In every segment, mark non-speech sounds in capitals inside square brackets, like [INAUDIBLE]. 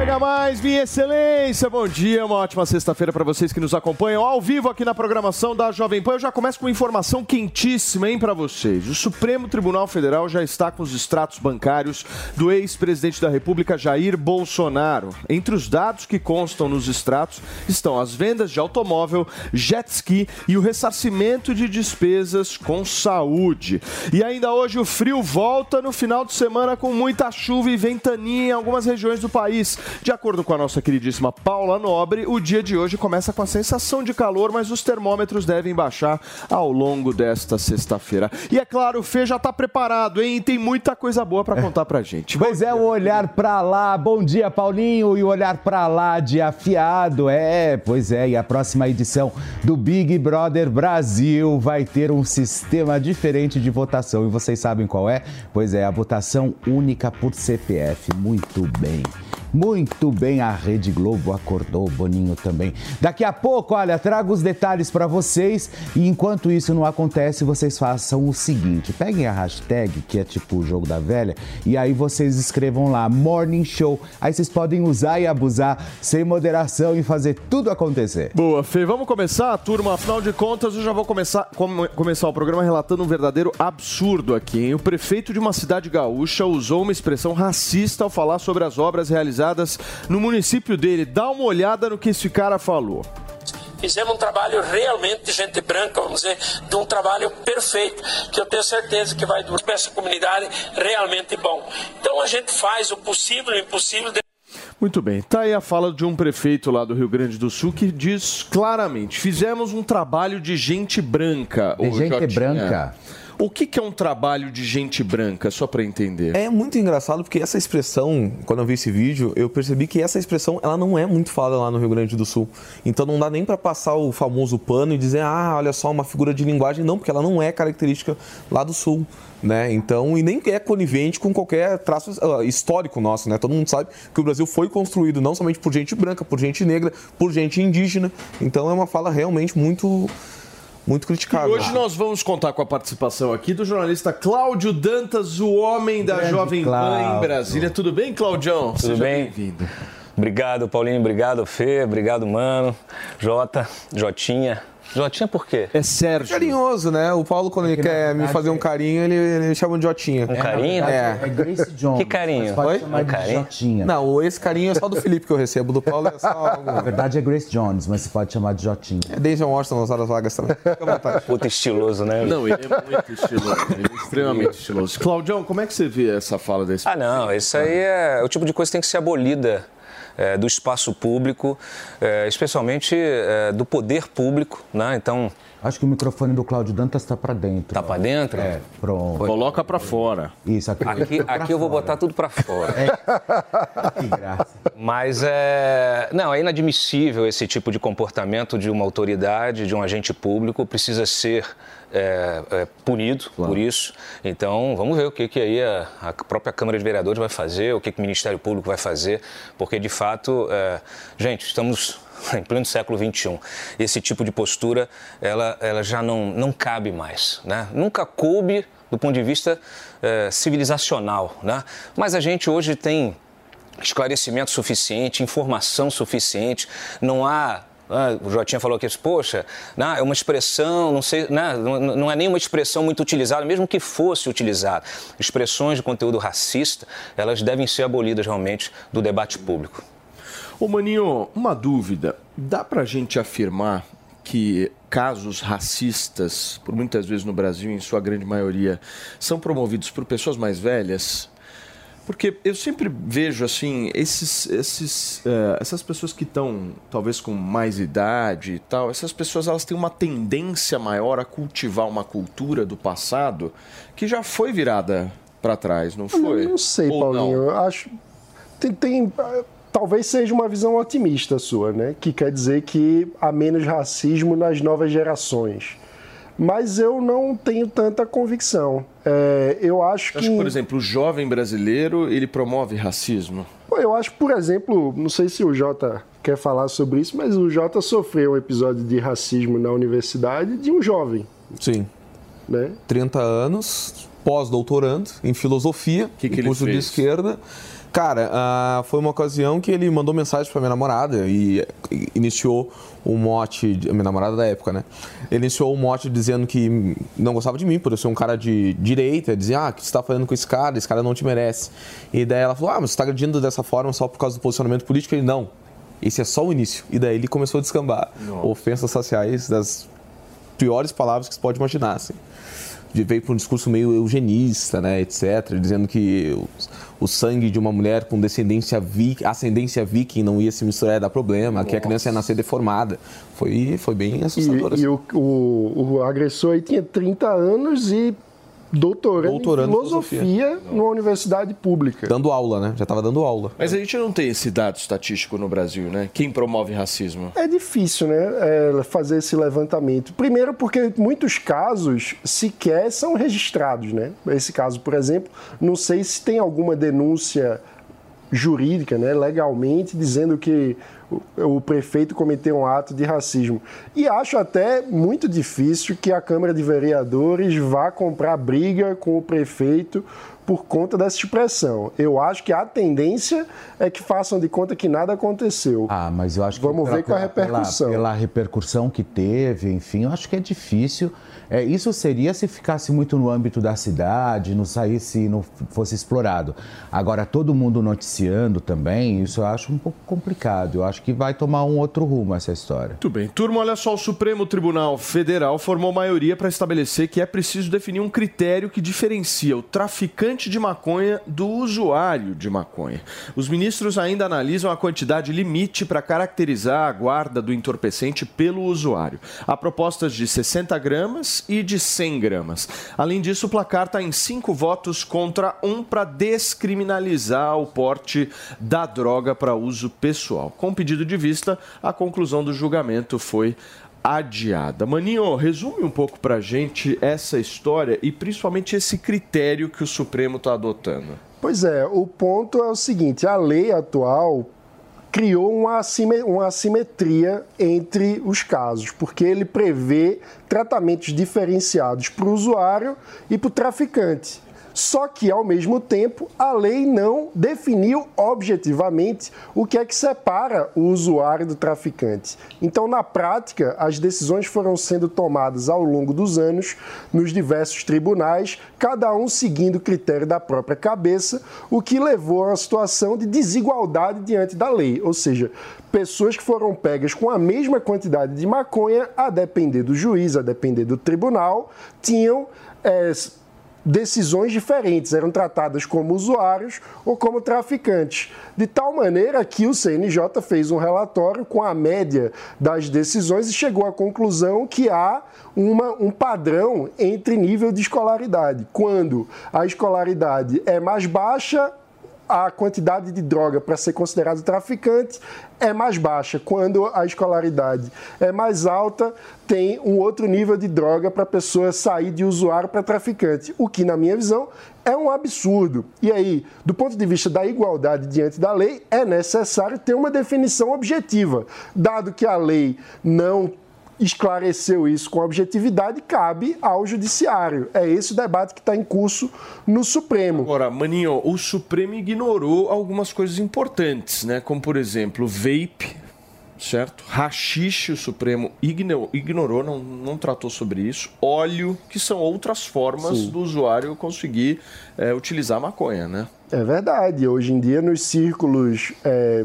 Pega mais, minha excelência. Bom dia, uma ótima sexta-feira para vocês que nos acompanham ao vivo aqui na programação da Jovem Pan. Eu já começo com informação quentíssima, hein, para vocês. O Supremo Tribunal Federal já está com os extratos bancários do ex-presidente da República, Jair Bolsonaro. Entre os dados que constam nos extratos estão as vendas de automóvel, jet ski e o ressarcimento de despesas com saúde. E ainda hoje o frio volta no final de semana com muita chuva e ventania em algumas regiões do país. De acordo com a nossa queridíssima Paula Nobre, o dia de hoje começa com a sensação de calor, mas os termômetros devem baixar ao longo desta sexta-feira. E é claro, o Fê já está preparado, hein? Tem muita coisa boa para contar pra gente. Pois é, o olhar pra lá. Bom dia, Paulinho. E o olhar pra lá de afiado. É, pois é. E a próxima edição do Big Brother Brasil vai ter um sistema diferente de votação. E vocês sabem qual é? Pois é, a votação única por CPF. Muito bem. Muito bem, a Rede Globo acordou, Boninho também. Daqui a pouco, olha, trago os detalhes para vocês e enquanto isso não acontece, vocês façam o seguinte: peguem a hashtag, que é tipo o jogo da velha, e aí vocês escrevam lá Morning Show. Aí vocês podem usar e abusar sem moderação e fazer tudo acontecer. Boa, Fê, vamos começar, turma. Afinal de contas, eu já vou começar, come- começar o programa relatando um verdadeiro absurdo aqui. Hein? O prefeito de uma cidade gaúcha usou uma expressão racista ao falar sobre as obras realizadas no município dele. Dá uma olhada no que esse cara falou. Fizemos um trabalho realmente de gente branca, vamos dizer, de um trabalho perfeito, que eu tenho certeza que vai para essa comunidade realmente bom. Então a gente faz o possível e o impossível. De... Muito bem, tá aí a fala de um prefeito lá do Rio Grande do Sul que diz claramente: fizemos um trabalho de gente branca. De gente Jotinha. branca? O que, que é um trabalho de gente branca, só para entender? É muito engraçado porque essa expressão, quando eu vi esse vídeo, eu percebi que essa expressão ela não é muito falada lá no Rio Grande do Sul. Então não dá nem para passar o famoso pano e dizer, ah, olha só, uma figura de linguagem. Não, porque ela não é característica lá do Sul. Né? Então, e nem é conivente com qualquer traço ah, histórico nosso, né? Todo mundo sabe que o Brasil foi construído não somente por gente branca, por gente negra, por gente indígena. Então é uma fala realmente muito muito E criticável. hoje nós vamos contar com a participação aqui do jornalista Cláudio Dantas, o homem da Grande Jovem Pan em. Brasília. Tudo bem, Claudião? Tudo Seja bem? bem-vindo. Obrigado, Paulinho. Obrigado, Fê. Obrigado, mano. Jota, Jotinha. Jotinha por quê? É Sérgio. Carinhoso, né? O Paulo, quando ele Porque, na quer me fazer um é- carinho, ele, ele chama de Jotinha. Um carinho? É. É Grace Jones. Que carinho? Mas pode Oi? chamar Um de carinho? Jotinha. Não, esse carinho é só do Felipe que eu recebo. Do Paulo é só. [LAUGHS] Na verdade é Grace Jones, mas você pode chamar de Jotinha. É desde Washington nas horas vagas também. Fica à vontade. Puta estiloso, né? Não, ele é muito estiloso. Ele é extremamente estiloso. Claudião, como é que você vê essa fala desse? Ah, não. Isso aí é o tipo de coisa que tem que ser abolida é, do espaço público, é, especialmente é, do poder público. Né? Então, Acho que o microfone do Cláudio Dantas está para dentro. tá para dentro? É, pronto. Coloca pra fora. Isso, aqui. Aqui, aqui eu vou botar tudo para fora. Que graça. Mas é. Não, é inadmissível esse tipo de comportamento de uma autoridade, de um agente público, precisa ser é, é, punido por isso. Então, vamos ver o que, que aí a, a própria Câmara de Vereadores vai fazer, o que, que o Ministério Público vai fazer, porque de fato, é, gente, estamos [LAUGHS] em pleno século XXI. Esse tipo de postura, ela, ela já não, não cabe mais. Né? Nunca coube do ponto de vista é, civilizacional. Né? Mas a gente hoje tem esclarecimento suficiente, informação suficiente, não há. ah, o Jotinha falou que, poxa, né, é uma expressão, não sei, né, não, não é nem uma expressão muito utilizada, mesmo que fosse utilizada. Expressões de conteúdo racista, elas devem ser abolidas realmente do debate público. Ô Maninho, uma dúvida. Dá pra gente afirmar que casos racistas, por muitas vezes no Brasil, em sua grande maioria, são promovidos por pessoas mais velhas? Porque eu sempre vejo assim, esses, esses, eh, essas pessoas que estão talvez com mais idade e tal, essas pessoas elas têm uma tendência maior a cultivar uma cultura do passado que já foi virada para trás, não foi? Eu não sei, Ou Paulinho. não? Eu acho. Tem, tem, talvez seja uma visão otimista sua, né? Que quer dizer que há menos racismo nas novas gerações. Mas eu não tenho tanta convicção. É, eu acho Acho que. que, por exemplo, o jovem brasileiro, ele promove racismo. Eu acho, por exemplo, não sei se o Jota quer falar sobre isso, mas o Jota sofreu um episódio de racismo na universidade de um jovem, Sim. né? 30 anos, pós-doutorando em filosofia, Que que curso de fez? esquerda. Cara, ah, foi uma ocasião que ele mandou mensagem pra minha namorada e iniciou um mote, minha namorada da época, né? Ele iniciou um mote dizendo que não gostava de mim por eu ser um cara de direita, dizia, ah, o que você tá fazendo com esse cara? Esse cara não te merece. E daí ela falou, ah, mas você tá agredindo dessa forma só por causa do posicionamento político? Ele, não, esse é só o início. E daí ele começou a descambar ofensas sociais das piores palavras que você pode imaginar, assim. Veio para um discurso meio eugenista, né, etc., dizendo que o, o sangue de uma mulher com descendência vi, ascendência viking não ia se misturar ia dar problema, que a criança ia nascer deformada. Foi, foi bem assustador. E, assim. e o, o, o agressor aí tinha 30 anos e doutorando, Doutorando em em filosofia numa universidade pública. Dando aula, né? Já estava dando aula. Mas a gente não tem esse dado estatístico no Brasil, né? Quem promove racismo? É difícil, né, é, fazer esse levantamento. Primeiro porque muitos casos sequer são registrados, né? Esse caso, por exemplo, não sei se tem alguma denúncia jurídica, né, legalmente, dizendo que o, prefeito cometeu um ato de racismo. E acho até muito difícil que a Câmara de Vereadores vá comprar briga com o prefeito por conta dessa expressão. Eu acho que a tendência é que façam de conta que nada aconteceu. Ah, mas eu acho que Vamos ver com a repercussão. Pela, pela repercussão que teve, enfim, eu acho que é difícil. É, isso seria se ficasse muito no âmbito da cidade, não saísse, não fosse explorado. Agora, todo mundo noticiando também, isso eu acho um pouco complicado. Eu acho que vai tomar um outro rumo essa história. Muito bem. Turma, olha só, o Supremo Tribunal Federal formou maioria para estabelecer que é preciso definir um critério que diferencia o traficante de maconha do usuário de maconha. Os ministros ainda analisam a quantidade limite para caracterizar a guarda do entorpecente pelo usuário. Há propostas de 60 gramas e de 100 gramas. Além disso, o placar está em cinco votos contra um para descriminalizar o porte da droga para uso pessoal. Com pedido de vista, a conclusão do julgamento foi adiada. Maninho, resume um pouco para gente essa história e principalmente esse critério que o Supremo está adotando. Pois é, o ponto é o seguinte: a lei atual criou uma, uma assimetria entre os casos, porque ele prevê tratamentos diferenciados para o usuário e para o traficante. Só que, ao mesmo tempo, a lei não definiu objetivamente o que é que separa o usuário do traficante. Então, na prática, as decisões foram sendo tomadas ao longo dos anos nos diversos tribunais, cada um seguindo o critério da própria cabeça, o que levou a uma situação de desigualdade diante da lei. Ou seja, pessoas que foram pegas com a mesma quantidade de maconha, a depender do juiz, a depender do tribunal, tinham. eh, decisões diferentes, eram tratadas como usuários ou como traficantes. De tal maneira que o CNJ fez um relatório com a média das decisões e chegou à conclusão que há uma, um padrão entre nível de escolaridade. Quando a escolaridade é mais baixa, a quantidade de droga para ser considerado traficante é mais baixa. Quando a escolaridade é mais alta, tem um outro nível de droga para a pessoa sair de usuário para traficante, o que, na minha visão, é um absurdo. E aí, do ponto de vista da igualdade diante da lei, é necessário ter uma definição objetiva. Dado que a lei não esclareceu isso com objetividade, cabe ao judiciário. É esse o debate que está em curso no Supremo. Agora, Maninho, o Supremo ignorou algumas coisas importantes, né? Como, por exemplo, vape, certo? Rachixe, o Supremo ignorou, não, não tratou sobre isso. Óleo, que são outras formas Sim. do usuário conseguir é, utilizar a maconha, né? É verdade. Hoje em dia, nos círculos é,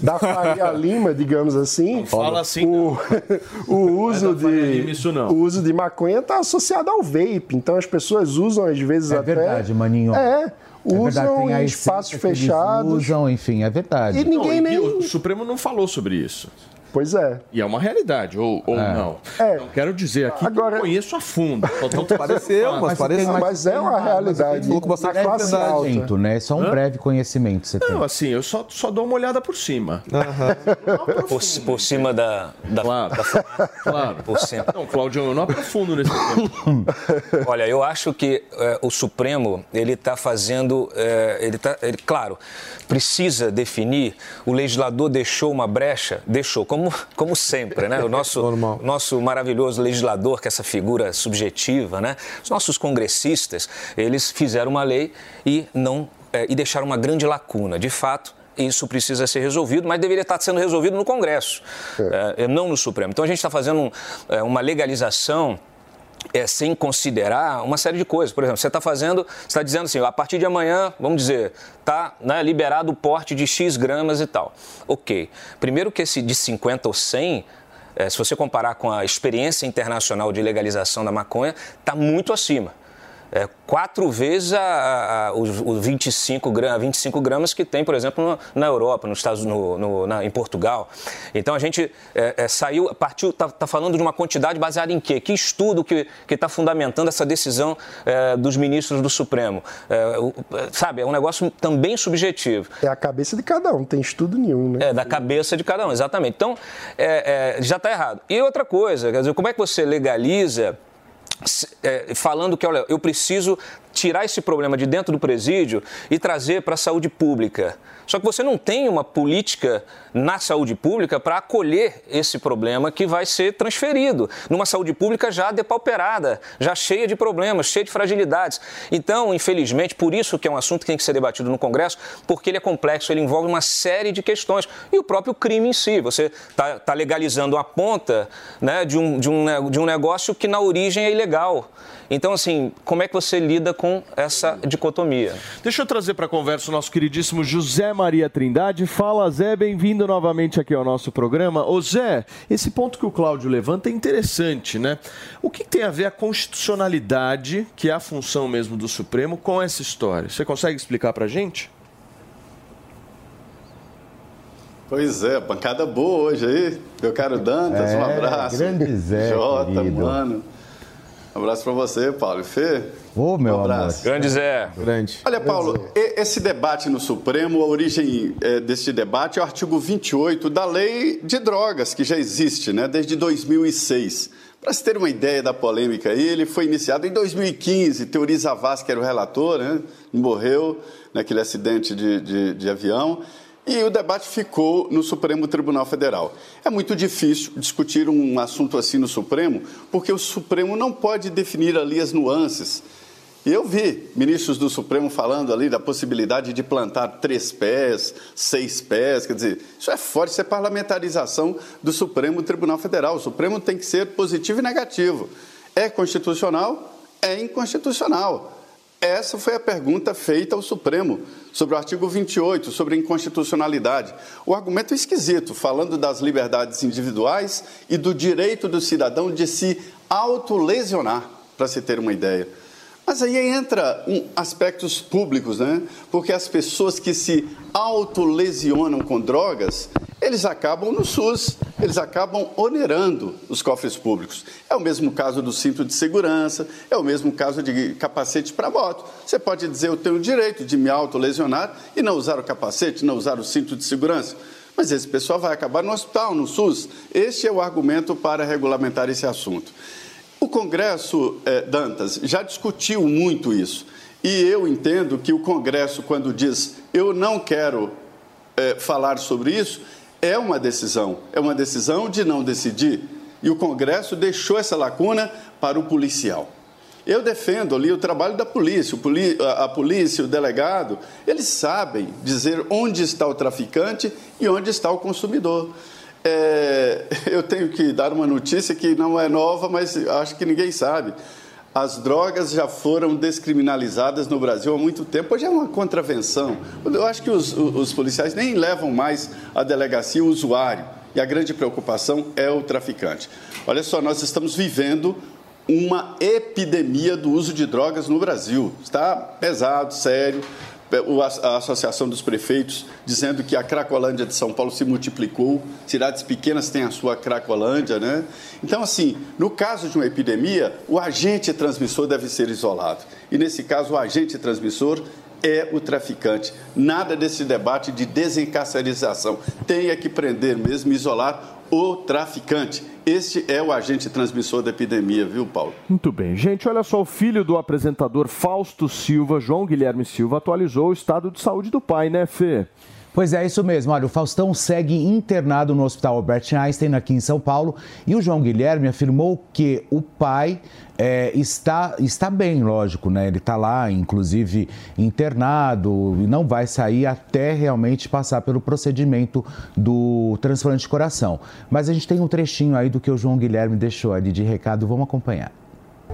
da, Faria [LAUGHS] Lima, digamos assim, não fala assim o, [LAUGHS] o uso é de Lima, isso não. o uso de maconha está associado ao vape. Então as pessoas usam às vezes é até. É verdade, maninho. É usam é em espaços fechados. Usam, enfim, é verdade. E ninguém não, nem... O Supremo não falou sobre isso. Pois é. E é uma realidade, ou, ou É. não. É. Não quero dizer aqui Agora- que eu conheço a fundo. Só Pareceu, mas Mas pareceu. tem- Mas é uma realidade falou com da bastante classe alta. Né? Só um Hã? breve conhecimento você tem. Não, assim, eu só, só dou uma olhada por cima. Por, por cima da, da, Claro. da- Claro. por cima. Não, Claudio, eu não aprofundo nesse tema. [LAUGHS] Olha, eu acho que eh, o Supremo ele está fazendo, eh, ele tá, ele, claro, precisa definir. O legislador deixou uma brecha, deixou, como, como sempre, né? O nosso, Normal. nosso maravilhoso legislador, que é essa figura subjetiva, né? Os nossos congressistas, eles fizeram uma lei e não eh, e deixaram uma grande lacuna. De fato. Isso precisa ser resolvido, mas deveria estar sendo resolvido no Congresso, eh, não no Supremo. Então a gente está fazendo um, eh, uma legalização é, sem considerar uma série de coisas. Por exemplo, você está fazendo, está dizendo assim, a partir de amanhã, vamos dizer, está né, liberado o porte de X gramas e tal. Ok. Primeiro que esse de 50 ou 100, é, se você comparar com a experiência internacional de legalização da maconha, está muito acima. É, quatro vezes a, a- os, os 25, gra- 25 gramas que tem, por exemplo, no- na Europa, nos Estados, no, no- na- em Portugal. Então a gente é, é, saiu, partiu, está tá falando de uma quantidade baseada em quê? Que estudo que está fundamentando essa decisão é, dos ministros do Supremo? É, o- sabe, é um negócio também subjetivo. É a cabeça de cada um, não tem estudo nenhum, né? É, da cabeça de cada um, exatamente. Então, é, já está errado. E outra coisa, quer dizer, como é que você legaliza é, falando que, olha, eu preciso tirar esse problema de dentro do presídio e trazer para a saúde pública. Só que você não tem uma política na saúde pública para acolher esse problema que vai ser transferido numa saúde pública já depauperada, já cheia de problemas, cheia de fragilidades. Então, infelizmente, por isso que é um assunto que tem que ser debatido no Congresso, porque ele é complexo, ele envolve uma série de questões. E o próprio crime em si. Você está legalizando a ponta né, de, um, de, um, ne- de um negócio que na origem é ilegal. Então, assim, como é que você lida com essa dicotomia? Deixa eu trazer para a conversa o nosso queridíssimo José Maria Trindade. Fala, Zé, bem-vindo novamente aqui ao nosso programa. Ô, Zé, esse ponto que o Cláudio levanta é interessante, né? O que tem a ver a constitucionalidade, que é a função mesmo do Supremo, com essa história? Você consegue explicar para gente? Pois é, pancada boa hoje aí. Meu caro Dantas, um É, abraço. grande Zé, Jota, querido. mano. Um abraço pra você, Paulo. E Fê? Ô, meu um abraço. Grande Zé. Grande. Olha, Paulo, e- esse debate no Supremo, a origem eh, desse debate é o artigo 28 da Lei de Drogas, que já existe, né, desde 2006. Para se ter uma ideia da polêmica aí, ele foi iniciado em 2015. Teori Zavascki era o relator, né, morreu naquele acidente de, de, de avião. E o debate ficou no Supremo Tribunal Federal. É muito difícil discutir um assunto assim no Supremo, porque o Supremo não pode definir ali as nuances. E eu vi ministros do Supremo falando ali da possibilidade de plantar três pés, seis pés, quer dizer, isso é forte, isso é parlamentarização do Supremo Tribunal Federal. O Supremo tem que ser positivo e negativo. É constitucional? É inconstitucional. Essa foi a pergunta feita ao Supremo sobre o artigo 28, sobre inconstitucionalidade. O argumento é esquisito, falando das liberdades individuais e do direito do cidadão de se autolesionar, para se ter uma ideia. Mas aí entra um, aspectos públicos, né? Porque as pessoas que se autolesionam com drogas, eles acabam no SUS, eles acabam onerando os cofres públicos. É o mesmo caso do cinto de segurança, é o mesmo caso de capacete para moto. Você pode dizer, eu tenho o direito de me autolesionar e não usar o capacete, não usar o cinto de segurança. Mas esse pessoal vai acabar no hospital, no SUS. Este é o argumento para regulamentar esse assunto. O Congresso, eh, Dantas, já discutiu muito isso. E eu entendo que o Congresso, quando diz eu não quero eh, falar sobre isso, é uma decisão. É uma decisão de não decidir. E o Congresso deixou essa lacuna para o policial. Eu defendo ali o trabalho da polícia, a polícia, o delegado, eles sabem dizer onde está o traficante e onde está o consumidor. É, [LAUGHS] eu tenho que dar uma notícia que não é nova, mas acho que ninguém sabe. As drogas já foram descriminalizadas no Brasil há muito tempo. Hoje é uma contravenção. Eu acho que os, os policiais nem levam mais à delegacia o usuário. E a grande preocupação é o traficante. Olha só, nós estamos vivendo uma epidemia do uso de drogas no Brasil. Está pesado, sério. A Associação dos Prefeitos dizendo que a Cracolândia de São Paulo se multiplicou, cidades pequenas têm a sua Cracolândia, né? Então, assim, no caso de uma epidemia, o agente transmissor deve ser isolado. E nesse caso, o agente transmissor é o traficante. Nada desse debate de desencarcerização. Tenha que prender mesmo, isolar o traficante. Este é o agente transmissor da epidemia, viu, Paulo? Muito bem. Gente, olha só, o filho do apresentador Fausto Silva, João Guilherme Silva, atualizou o estado de saúde do pai, né, Fê? Pois é, isso mesmo. Olha, o Faustão segue internado no Hospital Albert Einstein, aqui em São Paulo, e o João Guilherme afirmou que o pai é, está, está bem, lógico, né? Ele está lá, inclusive, internado e não vai sair até realmente passar pelo procedimento do transplante de coração. Mas a gente tem um trechinho aí do que o João Guilherme deixou ali de recado, vamos acompanhar.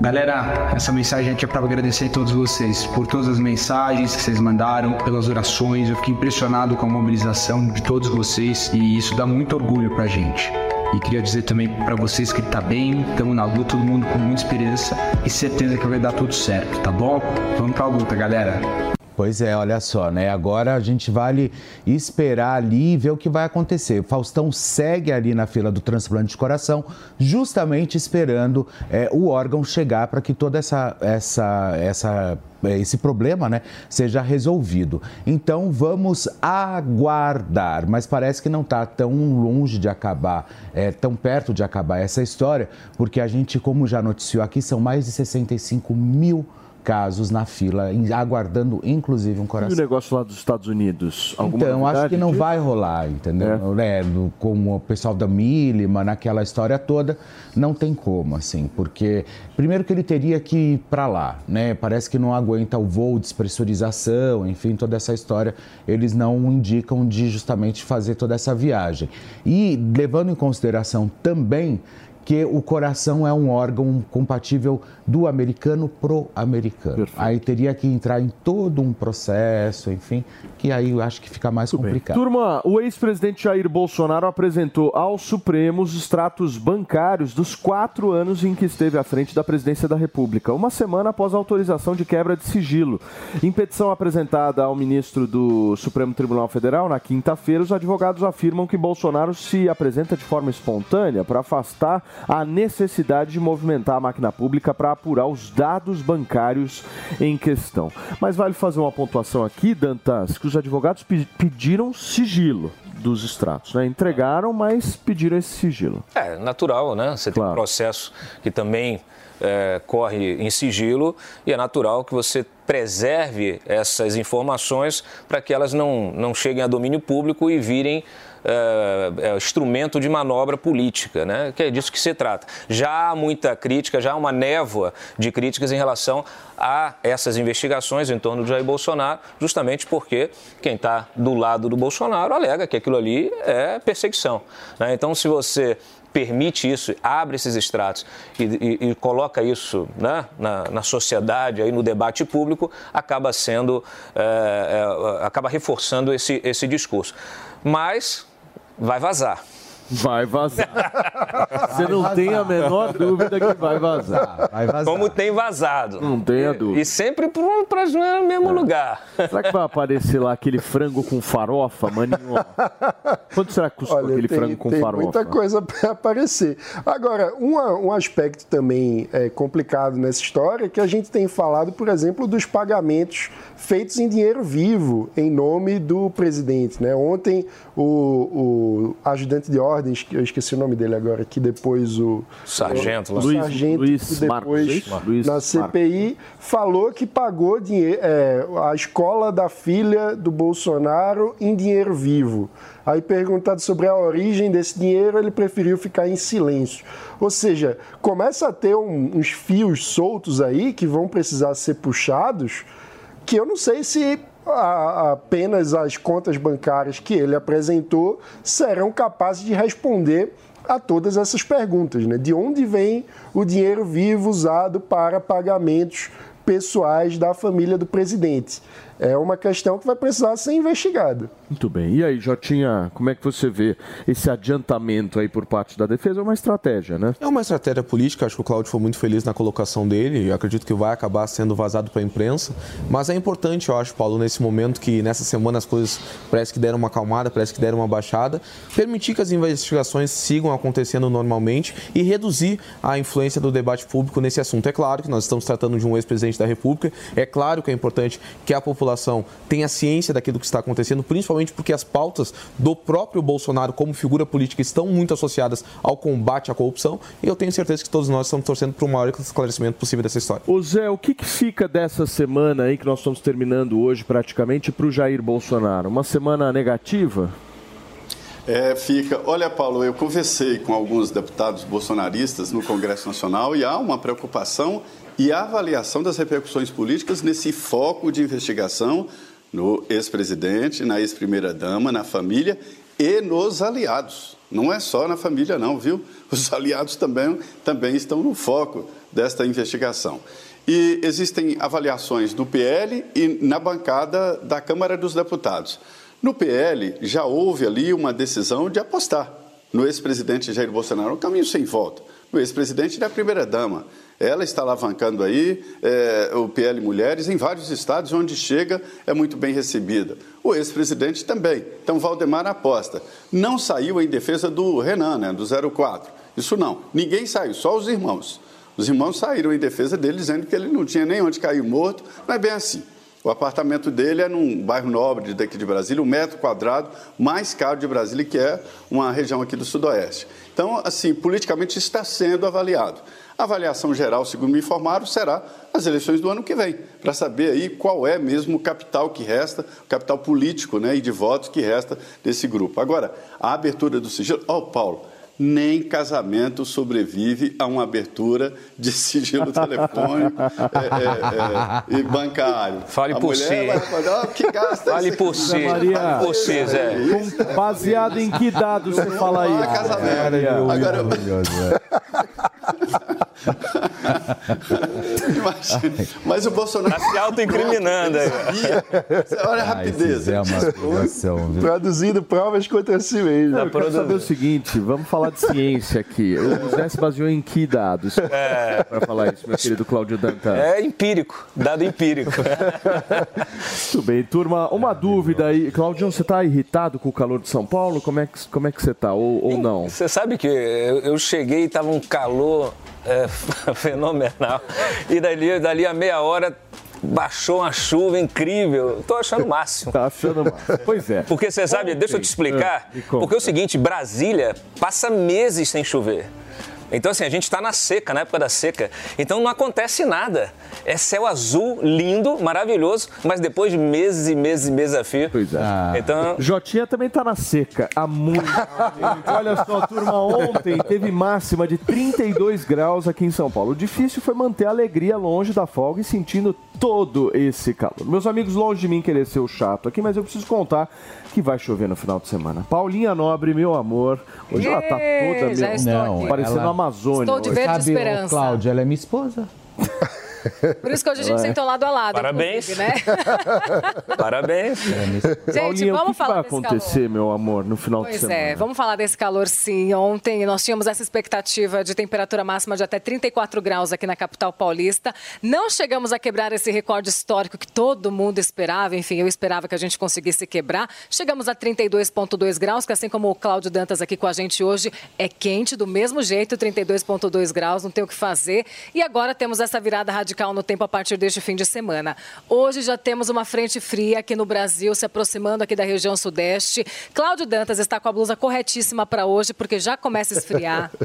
Galera, essa mensagem aqui é para agradecer a todos vocês por todas as mensagens que vocês mandaram, pelas orações. Eu fiquei impressionado com a mobilização de todos vocês e isso dá muito orgulho pra gente. E queria dizer também para vocês que tá bem, estamos na luta, todo mundo com muita esperança e certeza que vai dar tudo certo, tá bom? Vamos pra luta, galera. Pois é, olha só, né? Agora a gente vale esperar ali e ver o que vai acontecer. Faustão segue ali na fila do transplante de coração, justamente esperando é, o órgão chegar para que toda essa, essa, essa é, esse problema né, seja resolvido. Então vamos aguardar, mas parece que não está tão longe de acabar, é, tão perto de acabar essa história, porque a gente, como já noticiou aqui, são mais de 65 mil casos na fila, aguardando inclusive um coração. E o negócio lá dos Estados Unidos? Alguma então, acho que não vai rolar, entendeu? É. É, como o pessoal da Milima, naquela história toda, não tem como, assim, porque primeiro que ele teria que ir para lá, né? Parece que não aguenta o voo, despressurização, enfim, toda essa história, eles não indicam de justamente fazer toda essa viagem. E levando em consideração também que o coração é um órgão compatível do americano pro americano. Aí teria que entrar em todo um processo, enfim, que aí eu acho que fica mais Muito complicado. Bem. Turma, o ex-presidente Jair Bolsonaro apresentou ao Supremo os extratos bancários dos quatro anos em que esteve à frente da presidência da República, uma semana após a autorização de quebra de sigilo. Em petição apresentada ao ministro do Supremo Tribunal Federal na quinta-feira, os advogados afirmam que Bolsonaro se apresenta de forma espontânea para afastar a necessidade de movimentar a máquina pública para apurar os dados bancários em questão. Mas vale fazer uma pontuação aqui, Dantas, que os advogados pediram sigilo dos extratos, né? Entregaram, mas pediram esse sigilo. É natural, né? Você claro. tem um processo que também é, corre em sigilo e é natural que você preserve essas informações para que elas não, não cheguem a domínio público e virem é, instrumento de manobra política, né? que é disso que se trata. Já há muita crítica, já há uma névoa de críticas em relação a essas investigações em torno de Jair Bolsonaro, justamente porque quem está do lado do Bolsonaro alega que aquilo ali é perseguição. Né? Então, se você permite isso, abre esses extratos e, e, e coloca isso né, na, na, sociedade, aí no debate público, acaba sendo, é, é, acaba reforçando esse, esse discurso. Mas vai vazar. Vai vazar. Você não tem a menor dúvida que vai vazar. Vai vazar. Como tem vazado. Não tenha dúvida. E sempre para o mesmo lugar. Será que vai aparecer lá aquele frango com farofa, maninho? Quanto será que custou Olha, aquele tem, frango com tem farofa? muita coisa [LAUGHS] para aparecer. Agora, uma- um aspecto também é, complicado nessa história é que a gente tem falado, por exemplo, dos pagamentos feitos em dinheiro vivo em nome do presidente. Né? Ontem, o, o ajudante de ordens, que eu esqueci o nome dele agora, que depois o... Sargento, o lá. Luiz- sargento Luiz que Marcos, depois? Luiz na Marcos. CPI, falou que pagou dinheiro, é, a escola da filha do Bolsonaro em dinheiro vivo. Aí, perguntado sobre a origem desse dinheiro, ele preferiu ficar em silêncio. Ou seja, começa a ter um- uns fios soltos aí que vão precisar ser puxados, que eu não sei se a- apenas as contas bancárias que ele apresentou serão capazes de responder a todas essas perguntas, né? De onde vem o dinheiro vivo usado para pagamentos pessoais da família do presidente? É uma questão que vai precisar ser investigada. Muito bem. E aí, Jotinha, como é que você vê esse adiantamento aí por parte da defesa? É uma estratégia, né? É uma estratégia política, acho que o Cláudio foi muito feliz na colocação dele, e acredito que vai acabar sendo vazado para a imprensa. Mas é importante, eu acho, Paulo, nesse momento que nessa semana as coisas parece que deram uma acalmada, parece que deram uma baixada, permitir que as investigações sigam acontecendo normalmente e reduzir a influência do debate público nesse assunto. É claro que nós estamos tratando de um ex-presidente da República, é claro que é importante que a população tenha ciência daquilo que está acontecendo, principalmente porque as pautas do próprio Bolsonaro como figura política estão muito associadas ao combate à corrupção e eu tenho certeza que todos nós estamos torcendo para o maior esclarecimento possível dessa história. Ô Zé, o que, que fica dessa semana aí que nós estamos terminando hoje praticamente para o Jair Bolsonaro? Uma semana negativa? É, fica. Olha, Paulo, eu conversei com alguns deputados bolsonaristas no Congresso Nacional e há uma preocupação e avaliação das repercussões políticas nesse foco de investigação no ex-presidente, na ex-primeira-dama, na família e nos aliados. Não é só na família, não, viu? Os [LAUGHS] aliados também, também estão no foco desta investigação. E existem avaliações do PL e na bancada da Câmara dos Deputados. No PL, já houve ali uma decisão de apostar no ex-presidente Jair Bolsonaro, um caminho sem volta. No ex-presidente da primeira-dama. Ela está alavancando aí é, o PL Mulheres em vários estados, onde chega é muito bem recebida. O ex-presidente também. Então, Valdemar aposta. Não saiu em defesa do Renan, né, do 04. Isso não. Ninguém saiu, só os irmãos. Os irmãos saíram em defesa dele, dizendo que ele não tinha nem onde cair morto. Não é bem assim. O apartamento dele é num bairro nobre daqui de Brasília, um metro quadrado mais caro de Brasília, que é uma região aqui do Sudoeste. Então, assim, politicamente está sendo avaliado. A avaliação geral, segundo me informaram, será nas eleições do ano que vem, para saber aí qual é mesmo o capital que resta, o capital político né, e de votos que resta desse grupo. Agora, a abertura do sigilo. Ó, oh, Paulo, nem casamento sobrevive a uma abertura de sigilo [LAUGHS] telefônico é, é, é, e bancário. Fale a por si. Vai falar, "Ah, que gasta Fale por aqui?" si. Maria. Fale por si, Zé. Com- baseado em que dados você fala Não é isso? casamento. Maria? Agora, Maravilhoso, é. [LAUGHS] [LAUGHS] imagina. Mas o Bolsonaro. Tá se autoincriminando aí. Olha a Ah, rapidez. Zé é uma acusação, viu? Traduzindo provas contra si mesmo. Não, eu quero saber o seguinte, vamos falar de ciência aqui. O Zé se baseou em que dados para falar isso, meu querido Cláudio Dantan? É empírico, dado empírico. [LAUGHS] Muito bem, turma, uma dúvida aí. Claudião, você está irritado com o calor de São Paulo? Como é que, como é que você está? Ou, ou não? Você sabe que eu eu cheguei e estava um calor é, [LAUGHS] fenomenal. E dali, dali a meia hora baixou uma chuva incrível. Estou achando o máximo. [LAUGHS] Tá achando mal. Pois é. Porque você sabe, deixa eu te explicar. Ah. Porque é o seguinte, Brasília passa meses sem chover. Então, assim, a gente está na seca, na época da seca. Então não acontece nada. É céu azul, lindo, maravilhoso, mas depois de meses e meses e meses a fio. Pois é. Então, Jotinha também tá na seca há muito tempo. Olha só, turma, ontem teve máxima de 32 graus aqui em São Paulo. O difícil foi manter a alegria longe da folga e sentindo todo esse calor. Meus amigos, longe de mim querer ser o chato aqui, mas eu preciso contar que vai chover no final de semana. Paulinha Nobre, meu amor, hoje ela tá toda já meu, estou Não, aqui. parecendo ela- a Amazônia. Estou de verde Sabe, esperança. Cláudia, ela é minha esposa. [LAUGHS] Por isso que hoje a gente Vai. sentou lado a lado. Parabéns. Né? [LAUGHS] Parabéns. Gente, Paulinha, o vamos que, que falar vai desse acontecer, meu amor, no final de Pois semana? é, vamos falar desse calor sim. Ontem nós tínhamos essa expectativa de temperatura máxima de até 34 graus aqui na capital paulista. Não chegamos a quebrar esse recorde histórico que todo mundo esperava. Enfim, eu esperava que a gente conseguisse quebrar. Chegamos a 32,2 graus, que assim como o Cláudio Dantas aqui com a gente hoje, é quente do mesmo jeito, 32,2 graus, não tem o que fazer. E agora temos essa virada radical no tempo a partir deste fim de semana. Hoje já temos uma frente fria aqui no Brasil, se aproximando aqui da região sudeste. Cláudio Dantas está com a blusa corretíssima para hoje, porque já começa a esfriar. [LAUGHS]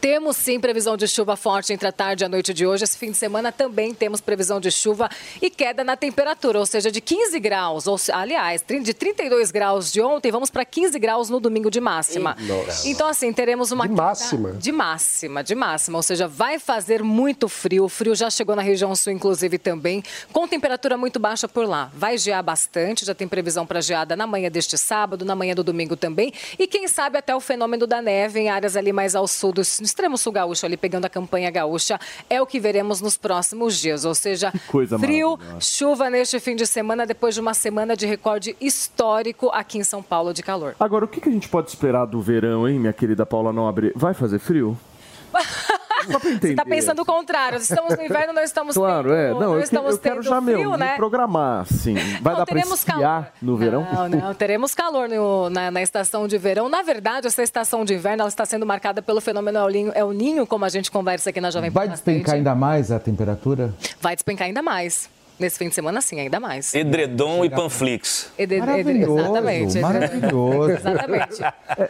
Temos sim previsão de chuva forte entre a tarde e a noite de hoje. Esse fim de semana também temos previsão de chuva e queda na temperatura, ou seja, de 15 graus, ou, aliás, de 32 graus de ontem, vamos para 15 graus no domingo de máxima. Nossa. Então, assim, teremos uma De queda máxima? De máxima, de máxima. Ou seja, vai fazer muito frio. O frio já chegou na região sul, inclusive, também, com temperatura muito baixa por lá. Vai gear bastante, já tem previsão para geada na manhã deste sábado, na manhã do domingo também. E quem sabe até o fenômeno da neve em áreas ali mais ao sul, do, extremo sul gaúcho, ali pegando a campanha gaúcha, é o que veremos nos próximos dias. Ou seja, frio, chuva neste fim de semana, depois de uma semana de recorde histórico aqui em São Paulo de calor. Agora, o que, que a gente pode esperar do verão, hein, minha querida Paula Nobre? Vai fazer frio? [LAUGHS] Só pra Você entender. está pensando o contrário. Estamos no inverno, não estamos Claro, tendo, é. Não, eu, que- estamos eu quero tendo já, frio, meu, né? me programar, assim. Vai Não, dar teremos esquiar no verão? Não, não, teremos calor no- na, na estação de verão. Na verdade, essa estação de inverno ela está sendo marcada pelo fenômeno El Ninho, El Ninho como a gente conversa aqui na Jovem Pan Vai despencar ainda mais a temperatura? Vai despencar ainda mais. Nesse fim de semana, sim, ainda mais. Edredom e Panflix. Ede- Maravilhoso, exatamente. maravilhoso. [LAUGHS] Exatamente.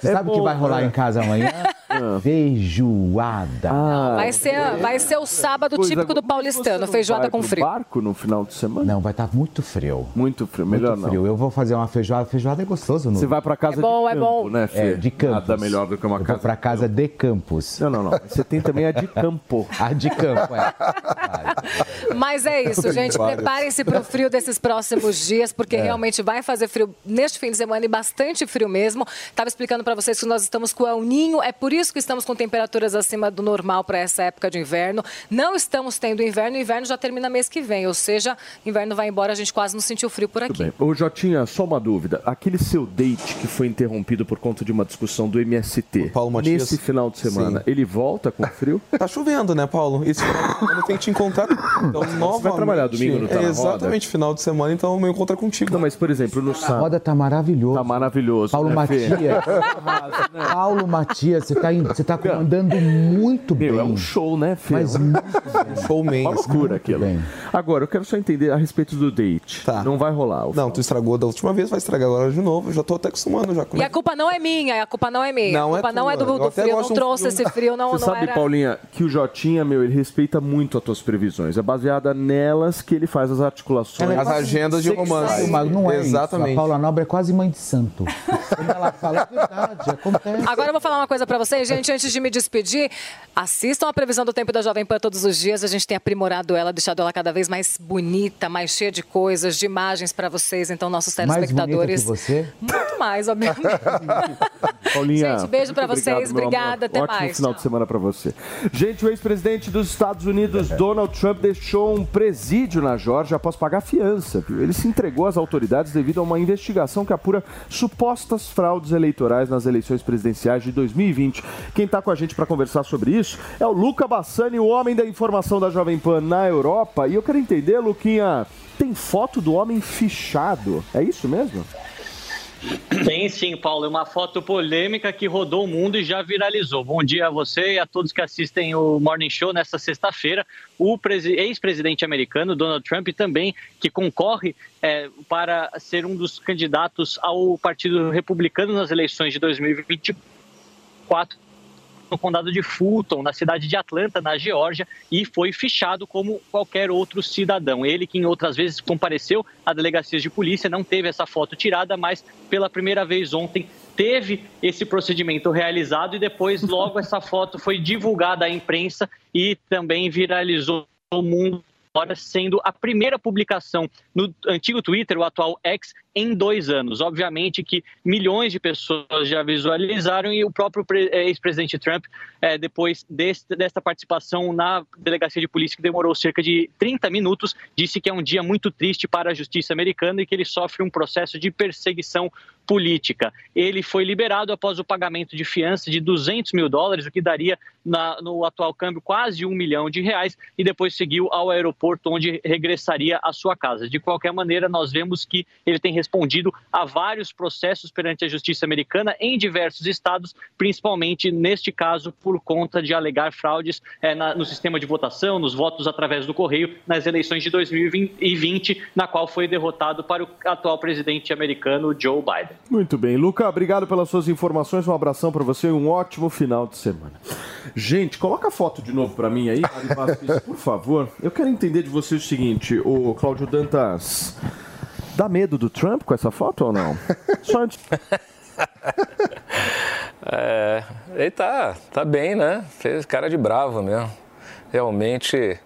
Você sabe o que vai rolar em casa amanhã? Ah. Feijoada. Vai ser, vai ser o sábado Coisa típico do paulistano, Você feijoada vai com frio. barco no final de semana? Não, vai estar muito frio. Muito frio, melhor Muito frio. não. Eu vou fazer uma feijoada. Feijoada é gostoso, não? Você vai pra casa É bom, de é campo, bom. né, Fê? É, de Campos. Nada melhor do que uma Eu casa. vou pra casa de Campos. Não, não, não. Você tem também a de campo. [LAUGHS] A de campo, é. Mas é isso, gente. Preparem-se para o frio desses próximos dias, porque É. realmente vai fazer frio neste fim de semana e bastante frio mesmo. Estava explicando para vocês que nós estamos com o El Ninho, é por isso que estamos com temperaturas acima do normal para essa época de inverno. Não estamos tendo inverno, o inverno já termina mês que vem, ou seja, inverno vai embora, a gente quase não sentiu frio por aqui. Ô Jotinha, só uma dúvida. Aquele seu date que foi interrompido por conta de uma discussão do MST, nesse final de semana, Sim. ele volta com frio? Tá chovendo, né, Paulo? Esse [LAUGHS] final de semana eu tenho que te encontrar. Então, novamente, trabalhar domingo no Tá é na Exatamente, final de semana, então eu me encontro contigo. Não, mas por exemplo, no A sábado. roda tá maravilhoso. Tá maravilhoso. Paulo né? Matias. [LAUGHS] Paulo Matias, você tá, você tá comandando muito bem. Meu, é um show, né, Fê? Mas muito Showman. Uma loucura aquilo. bem. Agora, eu quero só entender a respeito do date. Tá. Não vai rolar. Não, tu estragou da última vez, vai estragar agora de novo. Eu já tô até acostumando já. E é a culpa não é minha, a culpa não é minha. Não a é culpa não é do, do Eu frio, gosto não um trouxe frio. esse frio, não, Você não sabe, era... Paulinha, que o Jotinha, meu, ele respeita muito as tuas previsões. É baseada nelas que ele faz as articulações. Ela é As agendas de romance. Mas não é Exatamente. isso. A Paula Nobre é quase mãe de santo. Quando ela fala, é verdade, acontece. Agora eu vou falar uma coisa pra vocês, gente, antes de me despedir, assistam a previsão do tempo da Jovem Pan todos os dias. A gente tem aprimorado ela, deixado ela cada vez mais bonita, mais cheia de coisas, de imagens pra vocês. Então, nossos Mais bonita que telespectadores. você? Muito mais, obviamente. [LAUGHS] Paulinha, Gente, beijo pra muito vocês, amor. obrigada, até Ótimo mais, final tchau. de semana pra você. Gente, o ex-presidente dos Estados Unidos, Donald Trump, deixou um presídio na Geórgia após pagar fiança. Ele se entregou às autoridades devido a uma investigação que apura supostas fraudes eleitorais nas eleições presidenciais de 2020. Quem está com a gente para conversar sobre isso é o Luca Bassani, o homem da informação da Jovem Pan na Europa. E eu quero entender, Luquinha, tem foto do homem fichado? É isso mesmo? Tem sim, Paulo. É uma foto polêmica que rodou o mundo e já viralizou. Bom dia a você e a todos que assistem o Morning Show nesta sexta-feira. O presi- ex-presidente americano, Donald Trump, também, que concorre é, para ser um dos candidatos ao Partido Republicano nas eleições de 2024 no condado de Fulton, na cidade de Atlanta, na Geórgia, e foi fichado como qualquer outro cidadão. Ele que em outras vezes compareceu a delegacias de polícia, não teve essa foto tirada, mas pela primeira vez ontem teve esse procedimento realizado e depois [LAUGHS] logo essa foto foi divulgada à imprensa e também viralizou o mundo sendo a primeira publicação no antigo Twitter, o atual X, em dois anos. Obviamente que milhões de pessoas já visualizaram e o próprio eh, ex-presidente Trump, é, depois deste, desta participação na delegacia de polícia, que demorou cerca de 30 minutos, disse que é um dia muito triste para a justiça americana e que ele sofre um processo de perseguição política. Ele foi liberado após o pagamento de fiança de 200 mil dólares, o que daria na, no atual câmbio quase um milhão de reais, e depois seguiu ao aeroporto, onde regressaria à sua casa. De qualquer maneira, nós vemos que ele tem respondido a vários processos perante a justiça americana em diversos estados, principalmente neste caso por conta de alegar fraudes é, na, no sistema de votação, nos votos através do correio nas eleições de 2020, na qual foi derrotado para o atual presidente americano Joe Biden. Muito bem. Luca, obrigado pelas suas informações. Um abração para você e um ótimo final de semana. Gente, coloca a foto de novo para mim aí, Vasquez, por favor. Eu quero entender de você o seguinte, o Cláudio Dantas. Dá medo do Trump com essa foto ou não? [LAUGHS] Só antes. É, ele tá, tá bem, né? Fez cara de bravo mesmo. Realmente.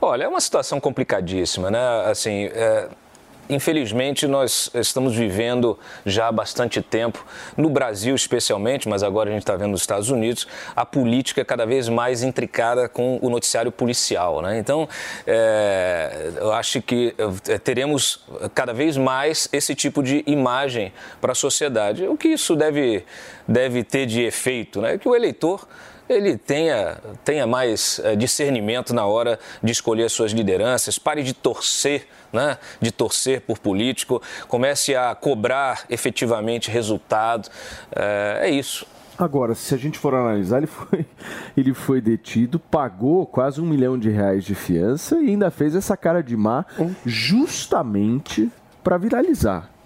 Olha, é uma situação complicadíssima, né? Assim, é, Infelizmente, nós estamos vivendo já há bastante tempo, no Brasil especialmente, mas agora a gente está vendo nos Estados Unidos, a política cada vez mais intricada com o noticiário policial. Né? Então, é, eu acho que é, teremos cada vez mais esse tipo de imagem para a sociedade. O que isso deve, deve ter de efeito? Né? Que o eleitor ele tenha, tenha mais é, discernimento na hora de escolher suas lideranças, pare de torcer né, de torcer por político, comece a cobrar efetivamente resultado. É, é isso. Agora, se a gente for analisar, ele foi, [LAUGHS] ele foi detido, pagou quase um milhão de reais de fiança e ainda fez essa cara de má justamente para viralizar.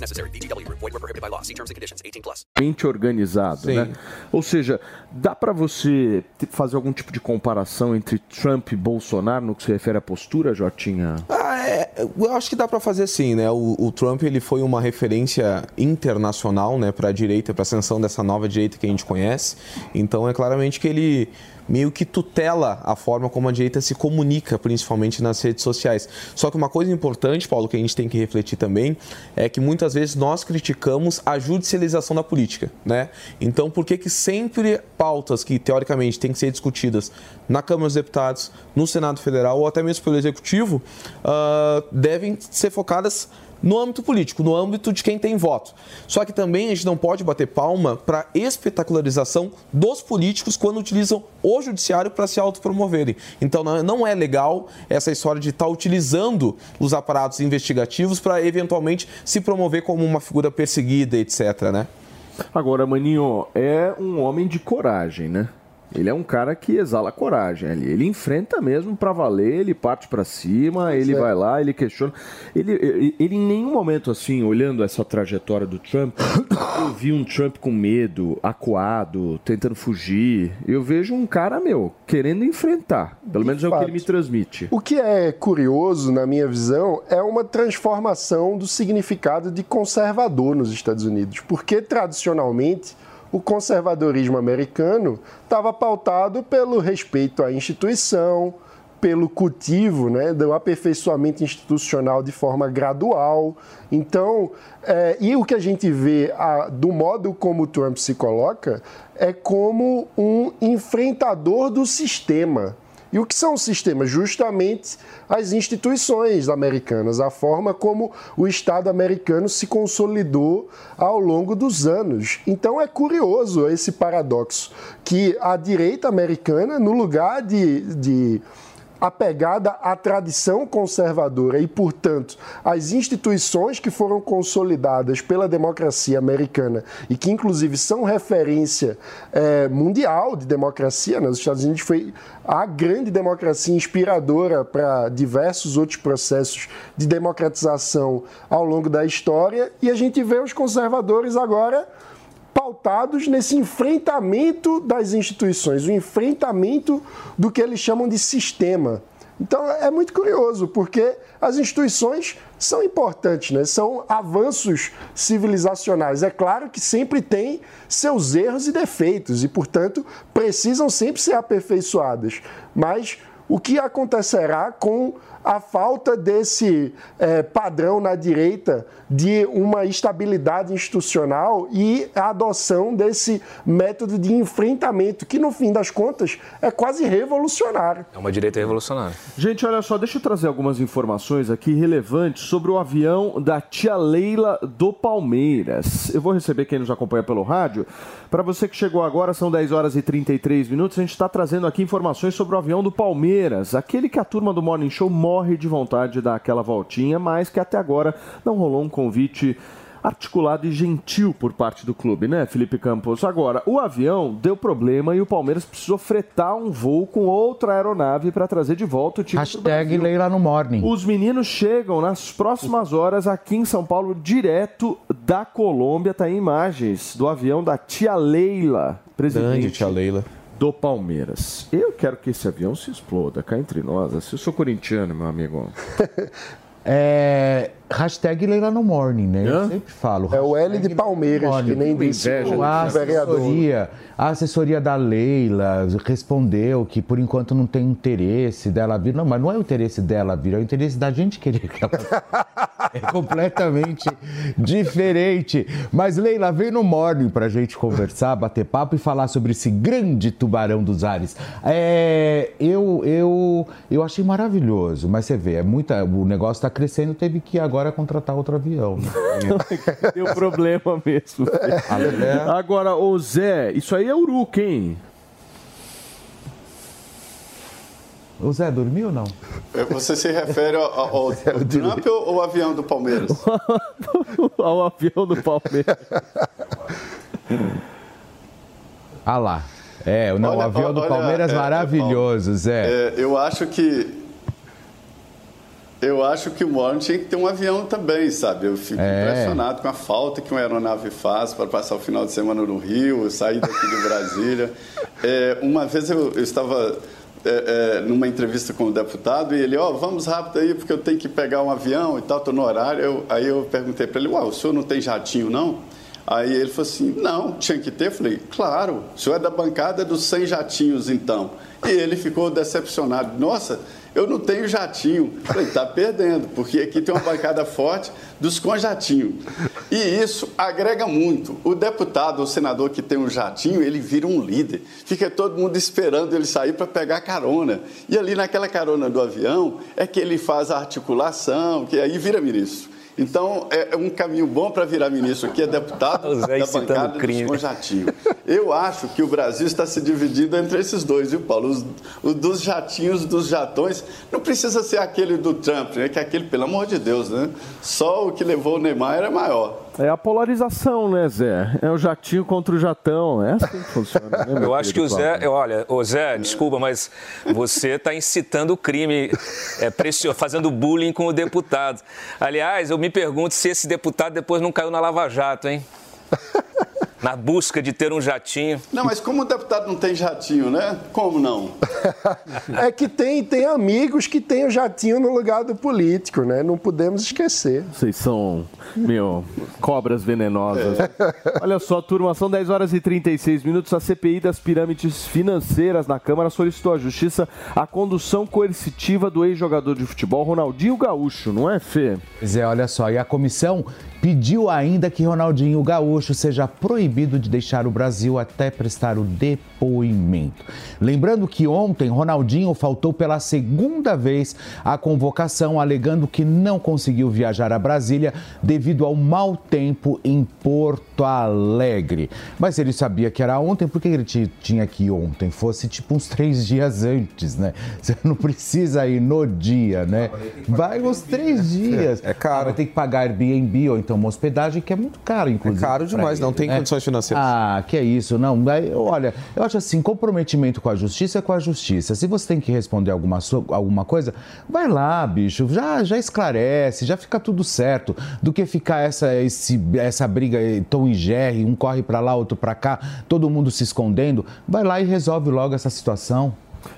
necessary. VGW Group. Void were prohibited by law. See terms and conditions. 18 plus. mente organizado, Sim. né? Ou seja, dá para você fazer algum tipo de comparação entre Trump e Bolsonaro no que se refere à postura, Jotinha? Ah, é, eu acho que dá para fazer sim, né? O, o Trump ele foi uma referência internacional, né, para a direita, para a ascensão dessa nova direita que a gente conhece. Então é claramente que ele meio que tutela a forma como a direita se comunica, principalmente nas redes sociais. Só que uma coisa importante, Paulo, que a gente tem que refletir também, é que muitas vezes nós criticamos a judicialização da política, né? Então, por que que sempre pautas que teoricamente têm que ser discutidas na Câmara dos Deputados, no Senado Federal ou até mesmo pelo Executivo, ah, devem ser focadas no âmbito político, no âmbito de quem tem voto. Só que também a gente não pode bater palma para espetacularização dos políticos quando utilizam o judiciário para se autopromoverem. Então não- é legal essa história de estar utilizando os aparatos investigativos para eventualmente se promover como uma figura perseguida, etc, né? Agora, Maninho, é um homem de coragem, né? Ele é um cara que exala coragem ali. Ele enfrenta mesmo pra valer, ele parte pra cima, ele vai lá, ele questiona. Ele, ele, ele em nenhum momento, assim, olhando essa trajetória do Trump, eu vi um Trump com medo, acuado, tentando fugir. Eu vejo um cara, meu, querendo enfrentar. Pelo menos é o que ele me transmite. O que é curioso, na minha visão, é uma transformação do significado de conservador nos Estados Unidos. Porque, tradicionalmente, o conservadorismo americano estava pautado pelo respeito à instituição, pelo cultivo né, do aperfeiçoamento institucional de forma gradual. Então, é, e o que a gente vê a- do modo como o Trump se coloca é como um enfrentador do sistema. E o que são os sistemas? Justamente as instituições americanas, a forma como o Estado americano se consolidou ao longo dos anos. Então é curioso esse paradoxo, que a direita americana, no lugar de, de apegada à tradição conservadora e, portanto, às instituições que foram consolidadas pela democracia americana e que, inclusive, são referência é, mundial de democracia. Né? Os Estados Unidos foi a grande democracia inspiradora para diversos outros processos de democratização ao longo da história e a gente vê os conservadores agora pautados nesse enfrentamento das instituições, o enfrentamento do que eles chamam de sistema. Então é muito curioso, porque as instituições são importantes, né? são avanços civilizacionais. É claro que sempre tem seus erros e defeitos e, portanto, precisam sempre ser aperfeiçoadas. Mas o que acontecerá com a falta desse é, padrão na direita de uma estabilidade institucional e a adoção desse método de enfrentamento, que no fim das contas é quase revolucionário. É uma direita revolucionária. Gente, olha só, deixa eu trazer algumas informações aqui relevantes sobre o avião da tia Leila do Palmeiras. Eu vou receber quem nos acompanha pelo rádio. Para você que chegou agora, são 10 horas e 33 minutos. A gente está trazendo aqui informações sobre o avião do Palmeiras, aquele que a turma do Morning Show morre de vontade de dar aquela voltinha, mas que até agora não rolou um convite articulado e gentil por parte do clube, né, Felipe Campos? Agora, o avião deu problema e o Palmeiras precisou fretar um voo com outra aeronave para trazer de volta o time Hashtag Leila no Morning. Os meninos chegam nas próximas horas aqui em São Paulo, direto da Colômbia. Tá aí imagens do avião da tia Leila, presidente Grande tia Leila. Do Palmeiras. Eu quero que esse avião se exploda, cá entre nós. Eu sou corintiano, meu amigo. [LAUGHS] É, hashtag Leila no Morning, né? Eu Hã? sempre falo. É o L de Palmeiras, que nem disse o a vereador. assessoria, a assessoria da Leila respondeu que por enquanto não tem interesse dela vir. Não, mas não é o interesse dela vir, é o interesse da gente querer que ela [LAUGHS] É completamente diferente. Mas Leila, vem no Morning pra gente conversar, bater papo e falar sobre esse grande tubarão dos ares. É, eu, eu, eu achei maravilhoso, mas você vê, é muita, o negócio está crescendo, teve que agora contratar outro avião. né? [LAUGHS] Deu problema mesmo. É. Agora, ô Zé, isso aí é uruca, hein? O Zé dormiu ou não? É, Você se refere ao, ao, ao Trump ou ao avião do Palmeiras? [LAUGHS] Ao avião do Palmeiras. Ah lá. É, não, o Olha, avião do olha, Palmeiras é, é, maravilhoso, Zé. É, eu acho que. Eu acho que o Warren tinha que ter um avião também, sabe? Eu fico É. impressionado com a falta que uma aeronave faz para passar o final de semana no Rio, sair daqui de Brasília. [LAUGHS] É, uma vez eu, eu estava é, é, numa entrevista com o deputado e ele, ó, vamos rápido aí porque eu tenho que pegar um avião e tal, estou no horário. Eu- aí eu perguntei para ele, uau, o senhor não tem jatinho não? Aí ele falou assim, não, tinha que ter. Eu falei, claro, o senhor é da bancada dos 100 jatinhos então. E ele ficou decepcionado. Nossa, eu não tenho jatinho. Falei, tá perdendo, porque aqui tem uma bancada forte dos com jatinho. E isso agrega muito. O deputado, o senador que tem um jatinho, ele vira um líder. Fica todo mundo esperando ele sair para pegar carona. E ali naquela carona do avião é que ele faz a articulação, que aí vira ministro. Então, é um caminho bom para virar ministro aqui, é deputado O Zé da bancada crime. dos com jatinho. Eu acho que o Brasil está se dividindo entre esses dois, viu, Paulo? Os, os dos jatinhos, dos jatões. Não precisa ser aquele do Trump, né? Que é aquele, pelo amor de Deus, né? Só o que levou o Neymar era maior. É a polarização, né, Zé? É o jatinho contra o jatão. É assim que funciona. Né, Eu acho que o Zé, Paulo? olha, o Zé, desculpa, mas você está incitando o crime, é, pressio- fazendo bullying com o deputado. Aliás, eu me pergunto se esse deputado depois não caiu na Lava Jato, hein? Na busca de ter um jatinho. Não, mas como o deputado não tem jatinho, né? Como não? [LAUGHS] É que tem, tem amigos que têm o jatinho no lugar do político, né? Não podemos esquecer. Vocês são, meu, cobras venenosas. Olha só, turma, são 10 horas e 36 minutos. A CPI das pirâmides financeiras na Câmara solicitou à Justiça a condução coercitiva do ex-jogador de futebol Ronaldinho Gaúcho, não é, Fê? Pois é, olha só, e a comissão pediu ainda que Ronaldinho Gaúcho seja proibido de deixar o Brasil até prestar o depoimento. Lembrando que ontem Ronaldinho faltou pela segunda vez à convocação, alegando que não conseguiu viajar a Brasília devido ao mau tempo em Porto Porto Alegre. Mas ele sabia que era ontem, por que ele ti- tinha que ir ontem? Fosse tipo uns três dias antes, né? [LAUGHS] Você não precisa ir no dia, né? Vai uns três dias. É caro. vai ter que pagar Airbnb ou então uma hospedagem que é muito caro, inclusive. É caro demais, não tem né? condições financeiras. Ah, que é isso, não. Olha, eu acho assim, comprometimento com a justiça é com a justiça. Se você tem que responder alguma, alguma coisa, vai lá, bicho, já, já esclarece, já fica tudo certo. Do que ficar essa, esse, essa briga Tom e Jerry, um corre pra lá, outro pra cá, todo mundo se escondendo. Vai lá e resolve logo essa situação.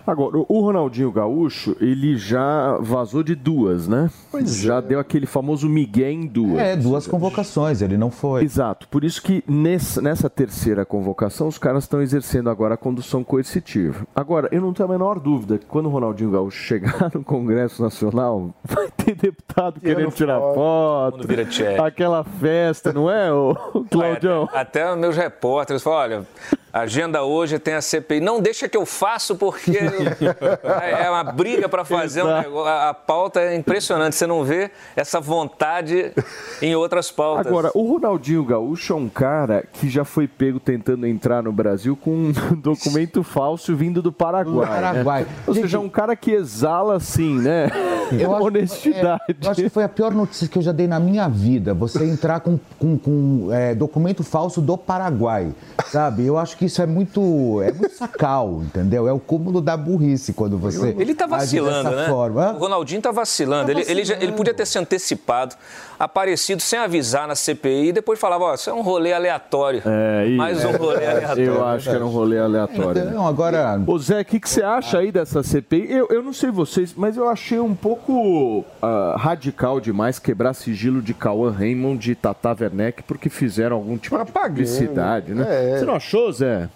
Agora, o- o Ronaldinho Gaúcho, ele já vazou de duas, né? Pois já deu aquele famoso migué em duas. É, duas convocações, ele não foi. Exato, por isso que nessa, nessa terceira convocação os caras estão exercendo agora a condução coercitiva. Agora, eu não tenho a menor dúvida que quando o Ronaldinho Gaúcho chegar [LAUGHS] no Congresso Nacional, vai ter deputado querendo tirar foto, mundo vira tcheque. aquela festa, não é, ô, [LAUGHS] ô, Claudião? Até meus repórteres falam, olha, a agenda hoje tem a CPI. Não deixa que eu faço, porque é uma briga para fazer um negócio. A, pauta é impressionante. Você não vê essa vontade em outras pautas. Agora, o Ronaldinho Gaúcho é um cara que já foi pego tentando entrar no Brasil com um [LAUGHS] documento falso vindo do Paraguai. Do Paraguai. né? [LAUGHS] Ou seja, é um cara que exala assim, né? [LAUGHS] Eu acho- Honestidade. é, eu acho que foi a pior notícia que eu já dei na minha vida. Você entrar com, com, com, é, documento falso do Paraguai, sabe? Eu acho que isso é muito, é muito sacal, entendeu? É o cúmulo da burrice quando você Ele tá age vacilando, né? Forma. O Ronaldinho tá vacilando. Tá Ele, ele, já- ele vacilando. podia ter se antecipado, aparecido sem avisar na CPI e depois falava, ó, isso é um rolê aleatório. É, isso. Mais um rolê aleatório. Eu acho que era um rolê aleatório. Então, agora. Ô Zé, o que, que você acha aí dessa CPI? Eu, eu não sei vocês, mas eu achei um pouco ah, radical demais quebrar sigilo de Cauã Raymond e Tata Werneck porque fizeram algum tipo de publicidade, né? É. Você não achou, Zé?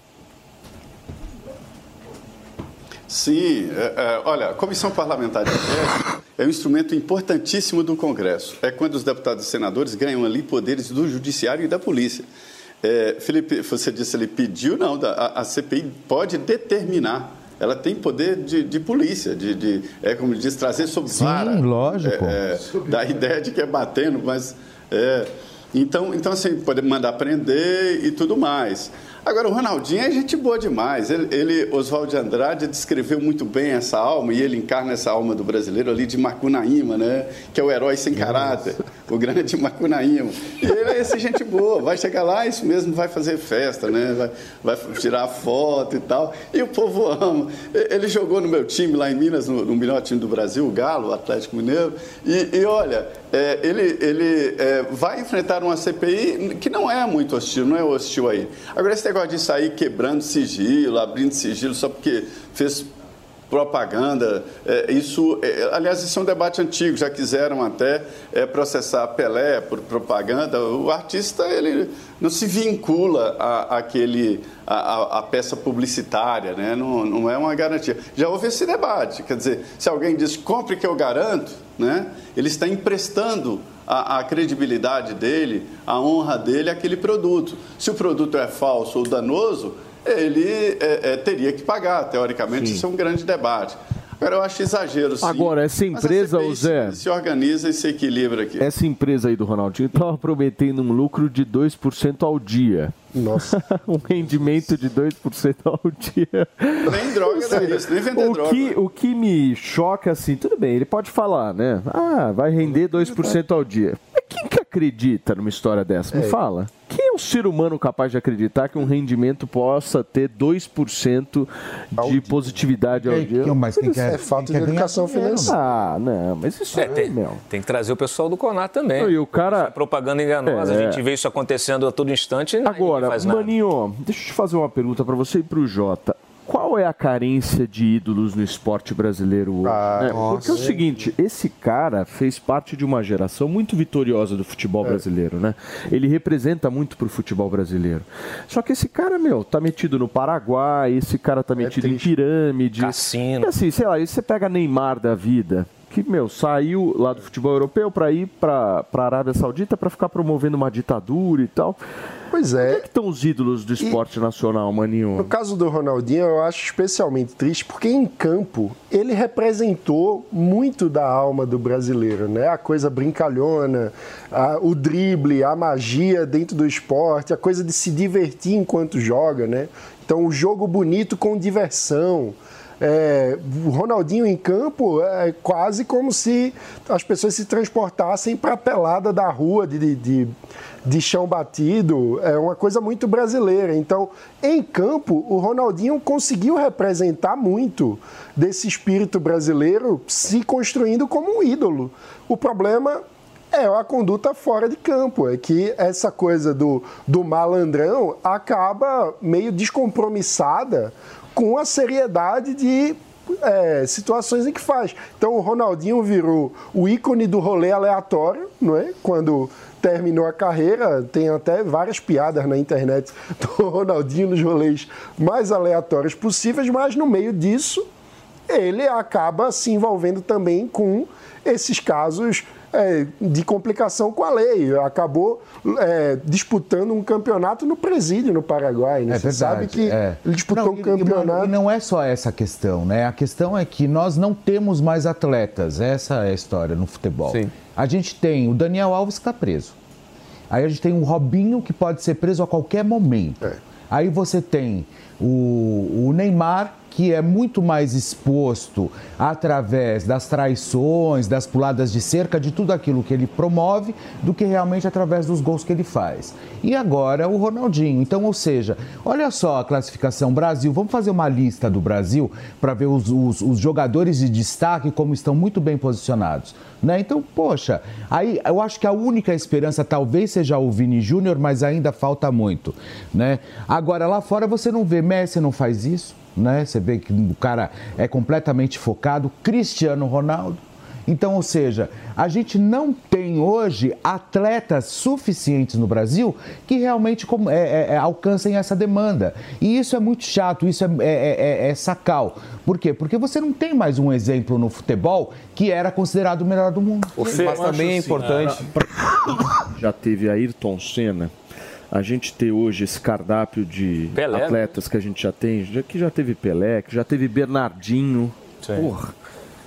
Sim, é, é, olha, a Comissão Parlamentar de Inquérito é um instrumento importantíssimo do Congresso. É quando os deputados e senadores ganham ali poderes do Judiciário e da Polícia. É, Felipe, você disse ele pediu, não, a, a CPI pode determinar. Ela tem poder de, de polícia, de, de, é como diz, trazer sob Sim, vara. lógico. É, é, da ideia de que é batendo, mas. é, então, então, assim, pode mandar prender e tudo mais. Agora, o Ronaldinho é gente boa demais. Ele, ele Oswaldo de Andrade, descreveu muito bem essa alma, e ele encarna essa alma do brasileiro ali de Macunaíma, né? Que é o herói sem caráter, o grande [LAUGHS] Macunaíma. E ele é esse gente boa, vai chegar lá, isso mesmo, vai fazer festa, né? Vai, vai tirar foto e tal. E o povo ama. Ele jogou no meu time lá em Minas, no, no melhor time do Brasil, o Galo, o Atlético Mineiro. E, e olha, é, ele, ele é, vai enfrentar uma CPI que não é muito hostil, não é hostil aí. Agora, esse negócio de sair quebrando sigilo, abrindo sigilo só porque fez propaganda, é, isso, é, aliás, isso é um debate antigo, já quiseram até é, processar Pelé por propaganda. O artista, ele não se vincula à, àquele, à, peça publicitária, né? não, não é uma garantia. Já houve esse debate, quer dizer, se alguém diz, compre que eu garanto, né? ele está emprestando a, a credibilidade dele, a honra dele àquele produto. Se o produto é falso ou danoso, ele é, é, teria que pagar, teoricamente, isso é um grande debate. Agora, eu acho exagero, sim. Agora, essa Mas empresa, CPI ô Zé- Se, se organiza e se equilibra aqui. Essa empresa aí do Ronaldinho estava prometendo um lucro de 2% ao dia. Nossa. [LAUGHS] um rendimento de 2% ao dia. Nem droga dá isso, nem vender o droga. Que, o que me choca, assim, tudo bem, ele pode falar, né? Ah, vai render 2% ao dia. Mas quem que acredita numa história dessa? Me É. fala. Quem é um ser humano capaz de acreditar que um rendimento possa ter 2% de positividade ao Quem- dia? mas quem quer- É falta quem de educação financeira. Ah, não, mas isso É, é, tem, meu. tem que trazer o pessoal do Conar também. Não, e o cara- Propaganda enganosa, É. a gente vê isso acontecendo a todo instante e Agora, faz nada. Maninho, deixa eu te fazer uma pergunta pra você e pro Jota. Qual é a carência de ídolos no esporte brasileiro hoje? Ah, né? Porque é o seguinte, esse cara fez parte de uma geração muito vitoriosa do futebol É. brasileiro, né? Ele representa muito pro futebol brasileiro. Só que esse cara, meu, tá metido no Paraguai, esse cara tá metido em triste. pirâmide. Cassino. E assim, sei lá, você pega Neymar da vida, que, meu, saiu lá do futebol europeu para ir para a Arábia Saudita para ficar promovendo uma ditadura e tal. Pois é. Onde é que estão os ídolos do esporte nacional, Maninho? No caso do Ronaldinho, eu acho especialmente triste porque em campo ele representou muito da alma do brasileiro, né? A coisa brincalhona, a- o drible, a magia dentro do esporte, a coisa de se divertir enquanto joga, né? Então, o jogo bonito com diversão. É, o Ronaldinho em campo é quase como se as pessoas se transportassem para a pelada da rua de, de, de chão batido. É uma coisa muito brasileira. Então, em campo, o Ronaldinho conseguiu representar muito desse espírito brasileiro se construindo como um ídolo. O problema é a conduta fora de campo. É que essa coisa do, do malandrão acaba meio descompromissada com a seriedade de é, situações em que faz. Então o Ronaldinho virou o ícone do rolê aleatório, não é? Quando terminou a carreira, tem até várias piadas na internet [LAUGHS] do Ronaldinho nos rolês mais aleatórios possíveis, mas no meio disso ele acaba se envolvendo também com esses casos é, de complicação com a lei. Acabou é, disputando um campeonato no presídio no Paraguai. Né? É Você sabe verdade, que é. ele disputou Não, um e, campeonato. E não é só essa questão, né? A questão é que nós não temos mais atletas. Essa é a história no futebol. A gente tem o Daniel Alves que está preso. Aí a gente tem o Robinho que pode ser preso a qualquer momento. É. Aí você tem o, o Neymar que é muito mais exposto através das traições, das puladas de cerca, de tudo aquilo que ele promove, do que realmente através dos gols que ele faz. E agora o Ronaldinho. Então, ou seja, olha só a classificação Brasil. Vamos fazer uma lista do Brasil para ver os, os- os jogadores de destaque como estão muito bem posicionados. Né? Então, poxa, aí eu acho que a única esperança talvez seja o Vini Júnior, mas ainda falta muito. Né? Agora, lá fora você não vê, Messi não faz isso, né? Você vê que o cara é completamente focado, Cristiano Ronaldo. Então, ou seja, a gente não tem hoje atletas suficientes no Brasil que realmente é- é- é, alcancem essa demanda. E isso é muito chato, isso é, é- é- é sacal. Por quê? Porque você não tem mais um exemplo no futebol que era considerado o melhor do mundo. Mas também é importante. [COUGHS] Já teve Ayrton Senna. A gente ter hoje esse cardápio de Pelé, né? atletas que a gente já tem, já- que já teve Pelé, que já teve Bernardinho. Porra,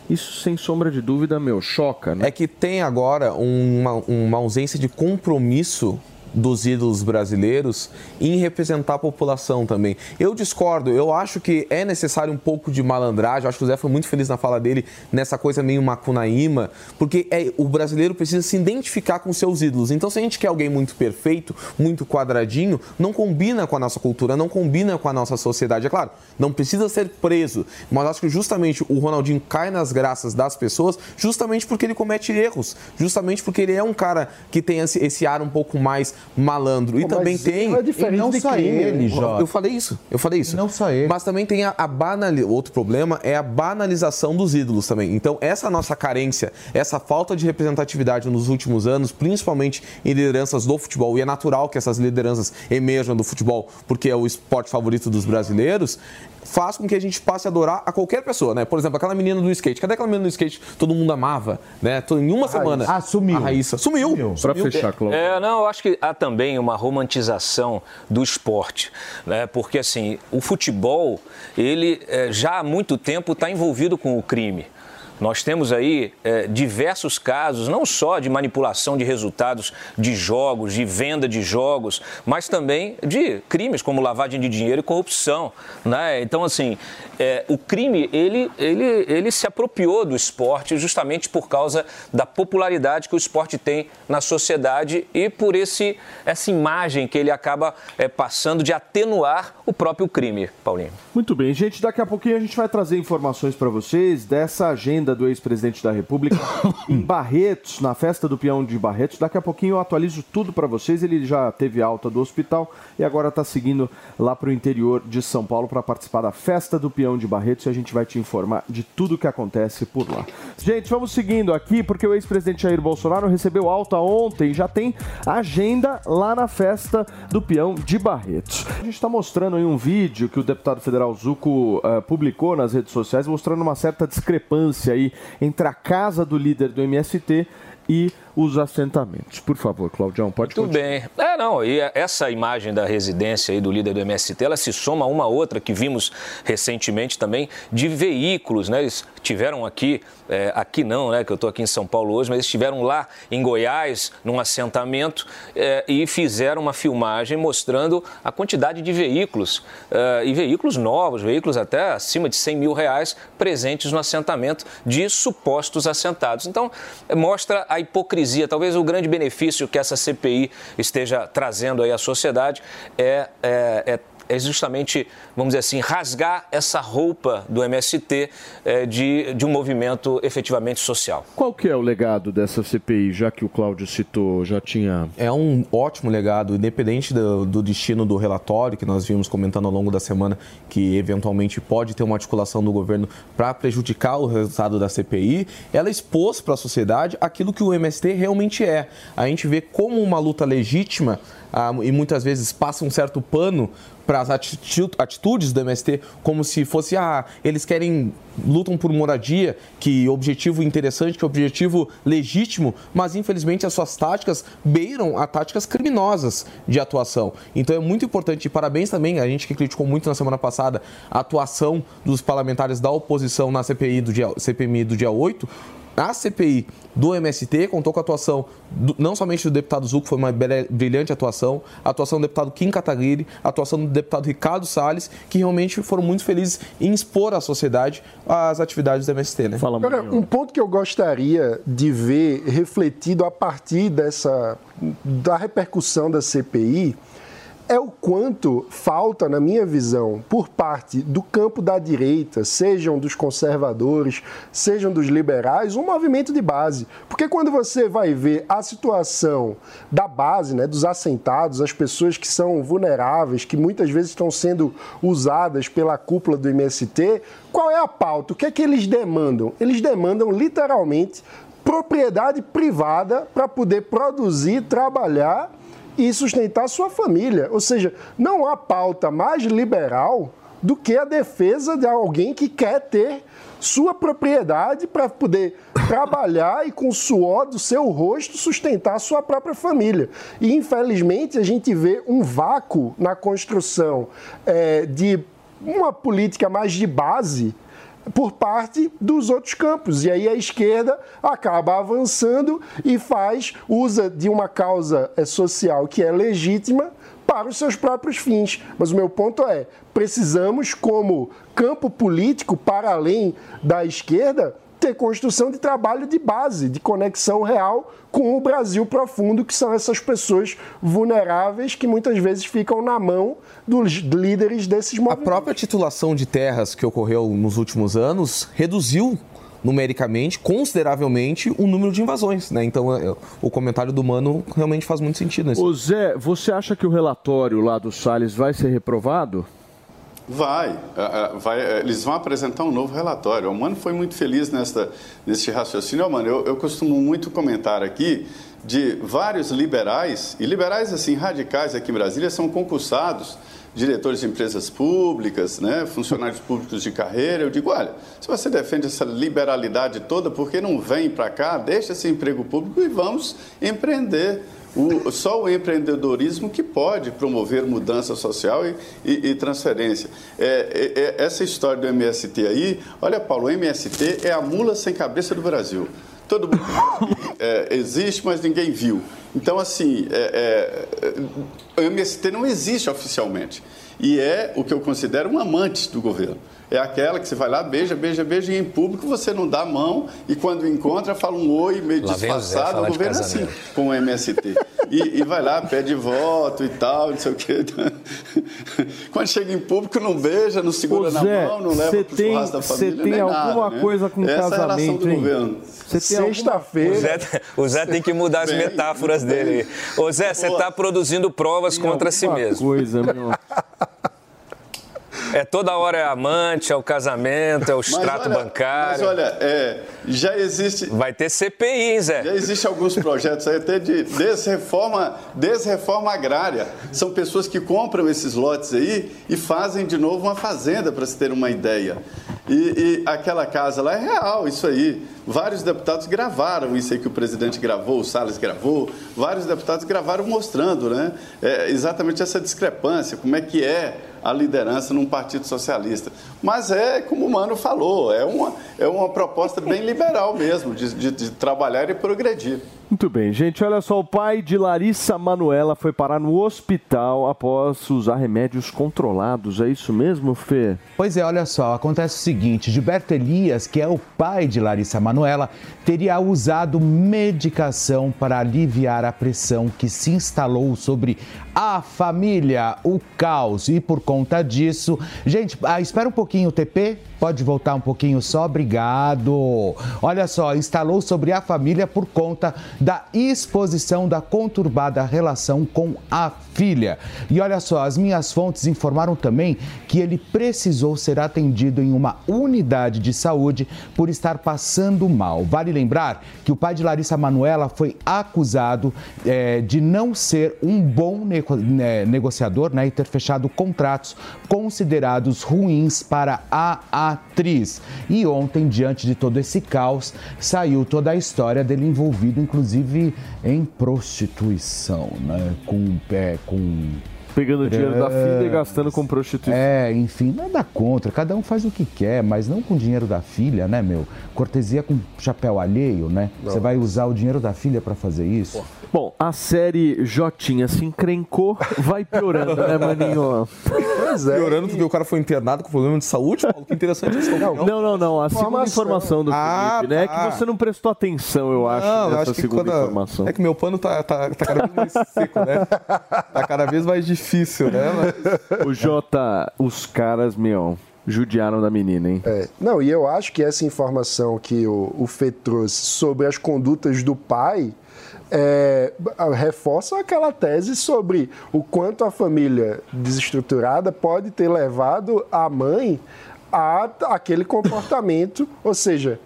isso sem sombra de dúvida, meu, choca, né? É que tem agora uma, uma ausência de compromisso dos ídolos brasileiros em representar a população também. Eu discordo, eu acho que é necessário um pouco de malandragem, eu acho que o Zé foi muito feliz na fala dele nessa coisa meio macunaíma, porque é, o brasileiro precisa se identificar com seus ídolos. Então se a gente quer alguém muito perfeito, muito quadradinho, não combina com a nossa cultura, não combina com a nossa sociedade. É claro, não precisa ser preso, mas acho que justamente o Ronaldinho cai nas graças das pessoas justamente porque ele comete erros, justamente porque ele é um cara que tem esse, esse ar um pouco mais malandro. E Pô, também mas tem. é diferente e não só crime, ele? Jota. Eu falei isso, eu falei isso. Não só ele. Mas também tem a, a banali... Outro problema é a banalização dos ídolos também. Então, essa nossa carência, essa falta de representatividade nos últimos anos, principalmente em lideranças do futebol, e é natural que essas lideranças emerjam do futebol, porque é o esporte favorito dos brasileiros, faz com que a gente passe a adorar a qualquer pessoa, né? Por exemplo, aquela menina do skate. Cadê aquela menina do skate? que Todo mundo amava, né? Em uma semana. Ah, sumiu. A Raíssa. Sumiu. Sumiu. É, não, eu acho que há também uma romantização do esporte, né? Porque assim, o futebol, ele eh, já há muito tempo está envolvido com o crime. Nós temos aí eh, diversos casos, não só de manipulação de resultados de jogos, de venda de jogos, mas também de crimes como lavagem de dinheiro e corrupção. Né? Então, assim, eh, o crime ele, ele, ele se apropriou do esporte justamente por causa da popularidade que o esporte tem na sociedade e por esse, essa imagem que ele acaba eh, passando de atenuar o próprio crime, Paulinho. Muito bem, gente. Daqui a pouquinho a gente vai trazer informações para vocês dessa agenda do ex-presidente da República [COUGHS] em Barretos, na festa do peão de Barretos. Daqui a pouquinho eu atualizo tudo para vocês. Ele já teve alta do hospital e agora está seguindo lá para o interior de São Paulo para participar da festa do peão de Barretos e a gente vai te informar de tudo que acontece por lá. Gente, vamos seguindo aqui porque o ex-presidente Jair Bolsonaro recebeu alta ontem, já tem agenda lá na festa do peão de Barretos. A gente está mostrando aí um vídeo que o deputado federal Zuco eh, publicou nas redes sociais, mostrando uma certa discrepância aí entre a casa do líder do MST e os assentamentos. Por favor, Claudião, pode Tudo bem. É, não, e essa imagem da residência aí do líder do MST, ela se soma a uma outra que vimos recentemente também, de veículos, né? Eles tiveram aqui, é, aqui não, né, que eu estou aqui em São Paulo hoje, mas eles estiveram lá em Goiás, num assentamento, é, e fizeram uma filmagem mostrando a quantidade de veículos, é, e veículos novos, veículos até acima de 100 mil reais, presentes no assentamento de supostos assentados. Então, mostra a hipocrisia, talvez o grande benefício que essa CPI esteja trazendo aí à sociedade é, é, é é justamente, vamos dizer assim, rasgar essa roupa do MST é, de, de um movimento efetivamente social. Qual que é o legado dessa CPI, já que o Cláudio citou, já tinha... É um ótimo legado, independente do, do destino do relatório, que nós vimos comentando ao longo da semana, que eventualmente pode ter uma articulação do governo para prejudicar o resultado da CPI, ela expôs para a sociedade aquilo que o MST realmente é. A gente vê como uma luta legítima ah, e muitas vezes passa um certo pano para as atitudes do MST, como se fosse, ah, eles querem, lutam por moradia, que objetivo interessante, que objetivo legítimo, mas infelizmente as suas táticas beiram a táticas criminosas de atuação. Então é muito importante, e parabéns também, a gente que criticou muito na semana passada a atuação dos parlamentares da oposição na CPI do dia, CPMI do dia 8, a CPI do MST contou com a atuação do, não somente do deputado Zuco, foi uma brilhante atuação, a atuação do deputado Kim Kataguiri, a atuação do deputado Ricardo Salles, que realmente foram muito felizes em expor à sociedade as atividades do MST. Né? Fala, Agora, um ponto que eu gostaria de ver refletido a partir dessa da repercussão da CPI é o quanto falta, na minha visão, por parte do campo da direita, sejam dos conservadores, sejam dos liberais, um movimento de base. Porque quando você vai ver a situação da base, né, dos assentados, as pessoas que são vulneráveis, que muitas vezes estão sendo usadas pela cúpula do MST, qual é a pauta? O que é que eles demandam? Eles demandam literalmente propriedade privada para poder produzir, trabalhar e sustentar sua família. Ou seja, não há pauta mais liberal do que a defesa de alguém que quer ter sua propriedade para poder trabalhar e com o suor do seu rosto sustentar sua própria família. E infelizmente a gente vê um vácuo na construção é, de uma política mais de base por parte dos outros campos. E aí a esquerda acaba avançando e faz, usa de uma causa eh, social que é legítima para os seus próprios fins. Mas o meu ponto é: precisamos, como campo político, para além da esquerda, ter construção de trabalho de base, de conexão real com o Brasil profundo, que são essas pessoas vulneráveis que muitas vezes ficam na mão dos líderes desses movimentos. A própria titulação de terras que ocorreu nos últimos anos reduziu numericamente, consideravelmente, o número de invasões. Né? Então, é, o comentário do Mano realmente faz muito sentido. Ô Zé, você acha que o relatório lá do Salles vai ser reprovado? Vai, vai, eles vão apresentar um novo relatório. O Mano foi muito feliz nesta, nesse raciocínio. Mano, eu, eu costumo muito comentar aqui de vários liberais, e liberais assim radicais aqui em Brasília são concursados, diretores de empresas públicas, né, funcionários públicos de carreira. Eu digo, olha, se você defende essa liberalidade toda, por que não vem para cá, deixa esse emprego público e vamos empreender? O, só o empreendedorismo que pode promover mudança social e, e, e transferência. É, é, é, essa história do MST aí, olha, Paulo, o MST é a mula sem cabeça do Brasil. Todo mundo é, existe, mas ninguém viu. Então, assim, é, é, o MST não existe oficialmente. E é o que eu considero um amante do governo é aquela que você vai lá, beija, beija, beija, e em público você não dá a mão, e quando encontra, fala um oi meio lá disfarçado. O, governo é assim, com o MST. E, e, vai lá, pede voto e tal, não sei o quê. Quando chega em público, não beija, não segura Zé, na mão, não leva para o churrasco da família. Você tem alguma nada, né? coisa com Essa casamento, é a relação do hein? governo. Sexta-feira. O, Zé, o Zé tem que mudar as bem, metáforas bem. dele. Ô Zé, você está produzindo provas contra si mesmo. coisa, meu. [LAUGHS] É toda hora é amante, é o casamento, é o extrato olha, bancário. Mas olha, é, já existe. Vai ter CPI, hein, Zé? Já existe alguns projetos aí até de desreforma, desreforma agrária. São pessoas que compram esses lotes aí e fazem de novo uma fazenda, para se ter uma ideia. E, e aquela casa lá é real, isso aí. Vários deputados gravaram isso aí que o presidente gravou, o Salles gravou. Vários deputados gravaram mostrando né, é, exatamente essa discrepância, como é que é a liderança num partido socialista. Mas é, como o Mano falou, é uma, é uma proposta bem liberal mesmo, de, de, de trabalhar e progredir. Muito bem, gente. Olha só, o pai de Larissa Manuela foi parar no hospital após usar remédios controlados. É isso mesmo, Fê? Pois é, olha só, acontece o seguinte: Gilberto Elias, que é o pai de Larissa Manuela, teria usado medicação para aliviar a pressão que se instalou sobre a família, o caos. E por conta disso, gente, ah, espera um pouquinho, TP. Pode voltar um pouquinho só? Obrigado. Olha só, instalou sobre a família por conta da exposição da conturbada relação com a filha. E olha só, as minhas fontes informaram também que ele precisou ser atendido em uma unidade de saúde por estar passando mal. Vale lembrar que o pai de Larissa Manuela foi acusado é, de não ser um bom né, negociador né, e ter fechado contratos considerados ruins para a atriz. E ontem, diante de todo esse caos, saiu toda a história dele envolvido, inclusive, em prostituição, né? Com, é, com Pegando o dinheiro da filha e gastando com prostituição. É, enfim, nada contra, cada um faz o que quer, mas não com o dinheiro da filha, né, meu? Cortesia com chapéu alheio, né? Não. Você vai usar o dinheiro da filha para fazer isso? Bom, a série Jotinha se encrencou, vai piorando, né, maninho? Pois é. Piorando porque o cara foi internado com problema de saúde, Paulo, que interessante isso. Não, não, não. A segunda informação do Ah, Felipe, né? É tá. que você não prestou atenção, eu acho, Não, eu nessa acho que segunda quando- informação. É que meu pano tá, tá, tá cada vez mais seco, né? Tá cada vez mais difícil, né? Mas- O Jota, os caras, meu, judiaram da menina, hein? É, não, e eu acho que essa informação que o, o Fê trouxe sobre as condutas do pai é, reforça aquela tese sobre o quanto a família desestruturada pode ter levado a mãe a aquele comportamento, ou seja,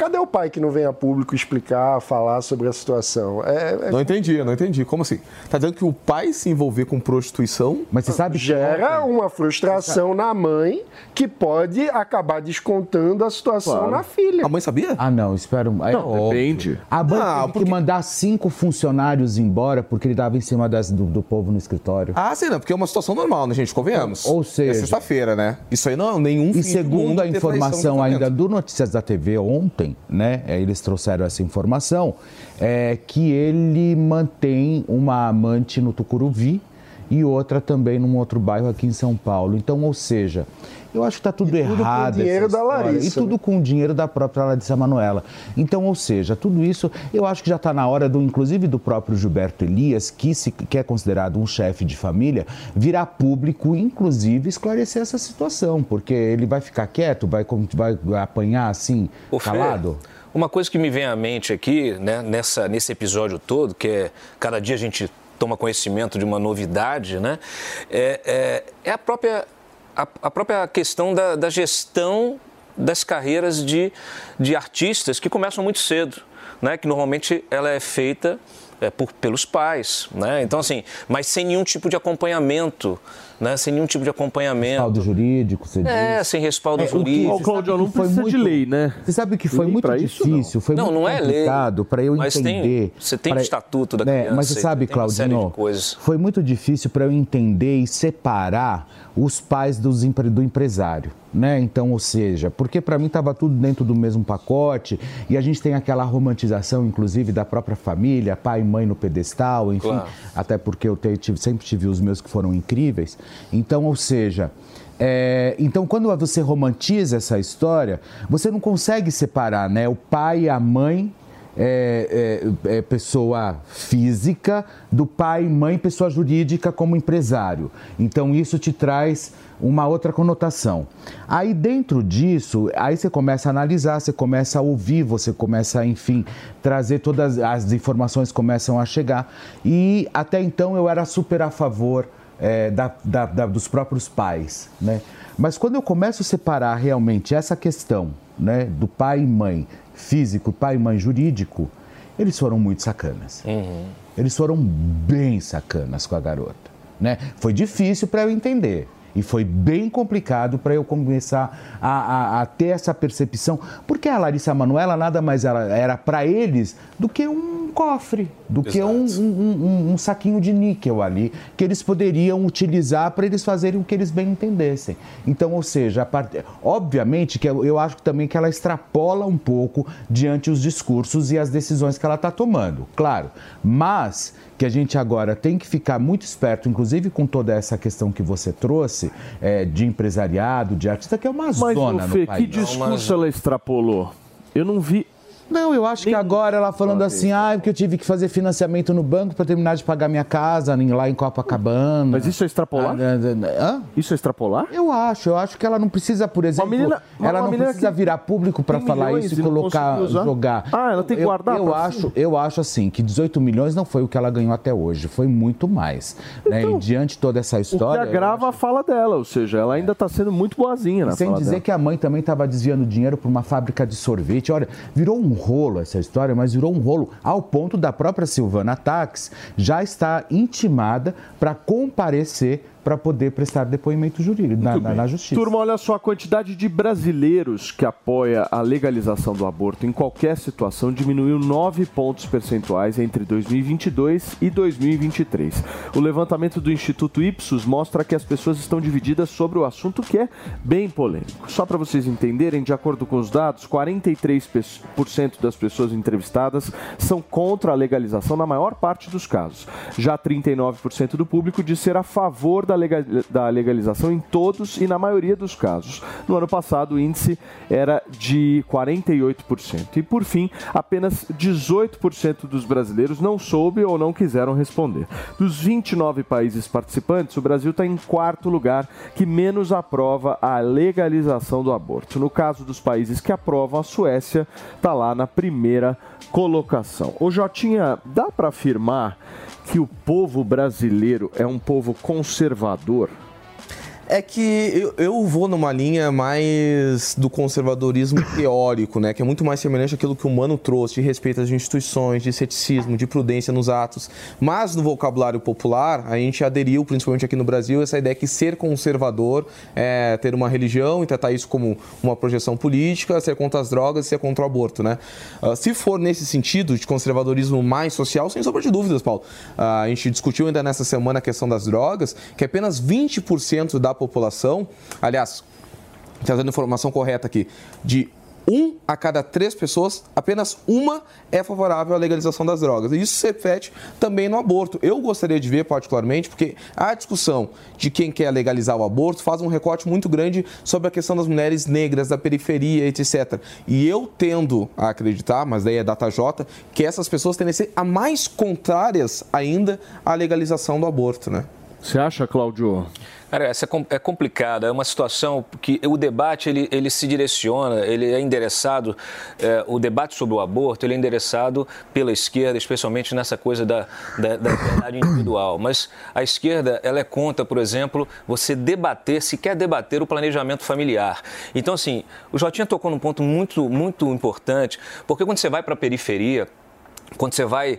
cadê o pai que não vem a público explicar, falar sobre a situação? É, é- Não entendi, não entendi. Como assim? Tá dizendo que o pai se envolver com prostituição. Mas você sabe gera uma frustração na mãe que pode acabar descontando a situação Claro. na filha. A mãe sabia? Ah, não, espera um. é Não, óbvio. depende. A mãe Não, teve que mandar cinco funcionários embora porque ele dava em cima das- do, do povo no escritório. Ah, sim, não, porque é uma situação normal, né, gente? Convenhamos. Ou seja- É sexta-feira, né? Isso aí não é nenhum E do segundo a informação ainda do Notícias da TV ontem, né? é, Eles trouxeram essa informação, é que ele mantém uma amante no Tucuruvi e outra também num outro bairro aqui em São Paulo. Então, ou seja, eu acho que está tudo, tudo com errado. o dinheiro da. Larissa, E tudo com o dinheiro da própria Larissa Manoela. Então, ou seja, tudo isso, eu acho que já está na hora, do, inclusive do próprio Gilberto Elias, que, se, que é considerado um chefe de família, virar público, inclusive, esclarecer essa situação, porque ele vai ficar quieto, vai, com- vai apanhar assim, Ô, Fê, calado. Uma coisa que me vem à mente aqui, né, nessa, nesse episódio todo, que é cada dia a gente toma conhecimento de uma novidade, né, é, é, é a, própria, a, a própria questão da, da gestão das carreiras de, de artistas que começam muito cedo, né, que normalmente ela é feita é, por, pelos pais, né? Então assim, mas sem nenhum tipo de acompanhamento, né? Sem nenhum tipo de acompanhamento. Respaldo jurídico, você É, diz. sem respaldo É, o que- jurídico. você sabe que foi muito- né? Você sabe que foi Lei muito pra isso, difícil, foi Não, muito não é lei, complicado para eu mas tem- entender. você tem pra- o estatuto da né, criança, Mas você sabe, tem de Claudinho, foi muito difícil para eu entender e separar os pais dos do empresário. Né? Então, ou seja, porque para mim estava tudo dentro do mesmo pacote e a gente tem aquela romantização, inclusive, da própria família, pai e mãe no pedestal, enfim, Claro. até porque eu te- tive- sempre tive os meus que foram incríveis. Então, ou seja, é, então quando você romantiza essa história, você não consegue separar, né? O pai e a mãe é, é- é pessoa física, do pai e mãe, pessoa jurídica como empresário. Então isso te traz uma outra conotação. Aí dentro disso, aí você começa a analisar, você começa a ouvir, você começa a, enfim, trazer todas as informações começam a chegar. E até então eu era super a favor é, da- da- da- dos próprios pais, né? Mas quando eu começo a separar realmente essa questão, né, do pai e mãe físico, pai e mãe jurídico, eles foram muito sacanas. Eles foram bem sacanas com a garota, né? Foi difícil para eu entender. E foi bem complicado para eu começar a, a, a, ter essa percepção, porque a Larissa Manoela nada mais era, era para eles do que um cofre, do Exato. que um, um, um, um, saquinho de níquel ali, que eles poderiam utilizar para eles fazerem o que eles bem entendessem. Então, ou seja, part... obviamente que eu, eu acho também que ela extrapola um pouco diante os discursos e as decisões que ela está tomando, claro. Mas que a gente agora tem que ficar muito esperto, inclusive com toda essa questão que você trouxe é, de empresariado, de artista, que é uma Mas, zona Fê, no país. que discurso ela extrapolou? Eu não vi não, eu acho que agora ela falando assim, ah, porque eu tive que fazer financiamento no banco para terminar de pagar minha casa lá em Copacabana. Mas isso é extrapolar? Ah, Hã? Isso é extrapolar? Eu acho, eu acho que ela não precisa, por exemplo, menina, ela não precisa virar público para falar isso e colocar, jogar. Ah, ela tem que guardar. Eu, eu acho, eu acho assim que 18 milhões não foi o que ela ganhou até hoje, foi muito mais. Né? Então, né? E diante de toda essa história. O que agrava acho... a fala dela, ou seja, ela ainda está sendo muito boazinha na Sem dizer dela. que a mãe também estava desviando dinheiro para uma fábrica de sorvete. Olha, virou um rolo essa história, mas virou um rolo ao ponto da própria Silvana Tax já estar intimada para comparecer para poder prestar depoimento jurídico na, na, na, justiça. Turma, olha só a quantidade de brasileiros que apoia a legalização do aborto em qualquer situação diminuiu 9 pontos percentuais entre 2022 e 2023. O levantamento do Instituto Ipsos mostra que as pessoas estão divididas sobre o assunto que é bem polêmico. Só para vocês entenderem, de acordo com os dados, 43% das pessoas entrevistadas são contra a legalização na maior parte dos casos. Já 39% do público diz ser a favor da legalização em todos e na maioria dos casos. No ano passado, o índice era de 48%. E, por fim, apenas 18% dos brasileiros não soube ou não quiseram responder. Dos 29 países participantes, o Brasil está em quarto lugar, que menos aprova a legalização do aborto. No caso dos países que aprovam, a Suécia está lá na primeira colocação. O Jotinha, dá para afirmar que o povo brasileiro é um povo conservador? É que eu, eu, vou numa linha mais do conservadorismo [LAUGHS] teórico, né? Que é muito mais semelhante àquilo que o Mano trouxe, de respeito às instituições, de ceticismo, de prudência nos atos. Mas no vocabulário popular, a gente aderiu, principalmente aqui no Brasil, essa ideia que ser conservador é ter uma religião e tratar isso como uma projeção política, ser contra as drogas ser contra o aborto, né? Uh, se for nesse sentido de conservadorismo mais social, sem sombra de dúvidas, Paulo. Uh, a gente discutiu ainda nessa semana a questão das drogas, que apenas 20% da população, aliás, trazendo informação correta aqui, de um a cada três pessoas, apenas uma é favorável à legalização das drogas. E isso se repete também no aborto. Eu gostaria de ver, particularmente, porque a discussão de quem quer legalizar o aborto faz um recorte muito grande sobre a questão das mulheres negras, da periferia, etc. E eu tendo a acreditar, mas daí é data J, que essas pessoas tendem a ser a mais contrárias ainda à legalização do aborto, né? Você acha, Cláudio? Cara, essa é, é complicada, é uma situação que o debate ele, ele se direciona, ele é endereçado, é, o debate sobre o aborto ele é endereçado pela esquerda, especialmente nessa coisa da, da, da liberdade individual. Mas a esquerda, ela é contra, por exemplo, você debater, se quer debater o planejamento familiar. Então, assim, o Jotinha tocou num ponto muito, muito importante, porque quando você vai para a periferia, quando você vai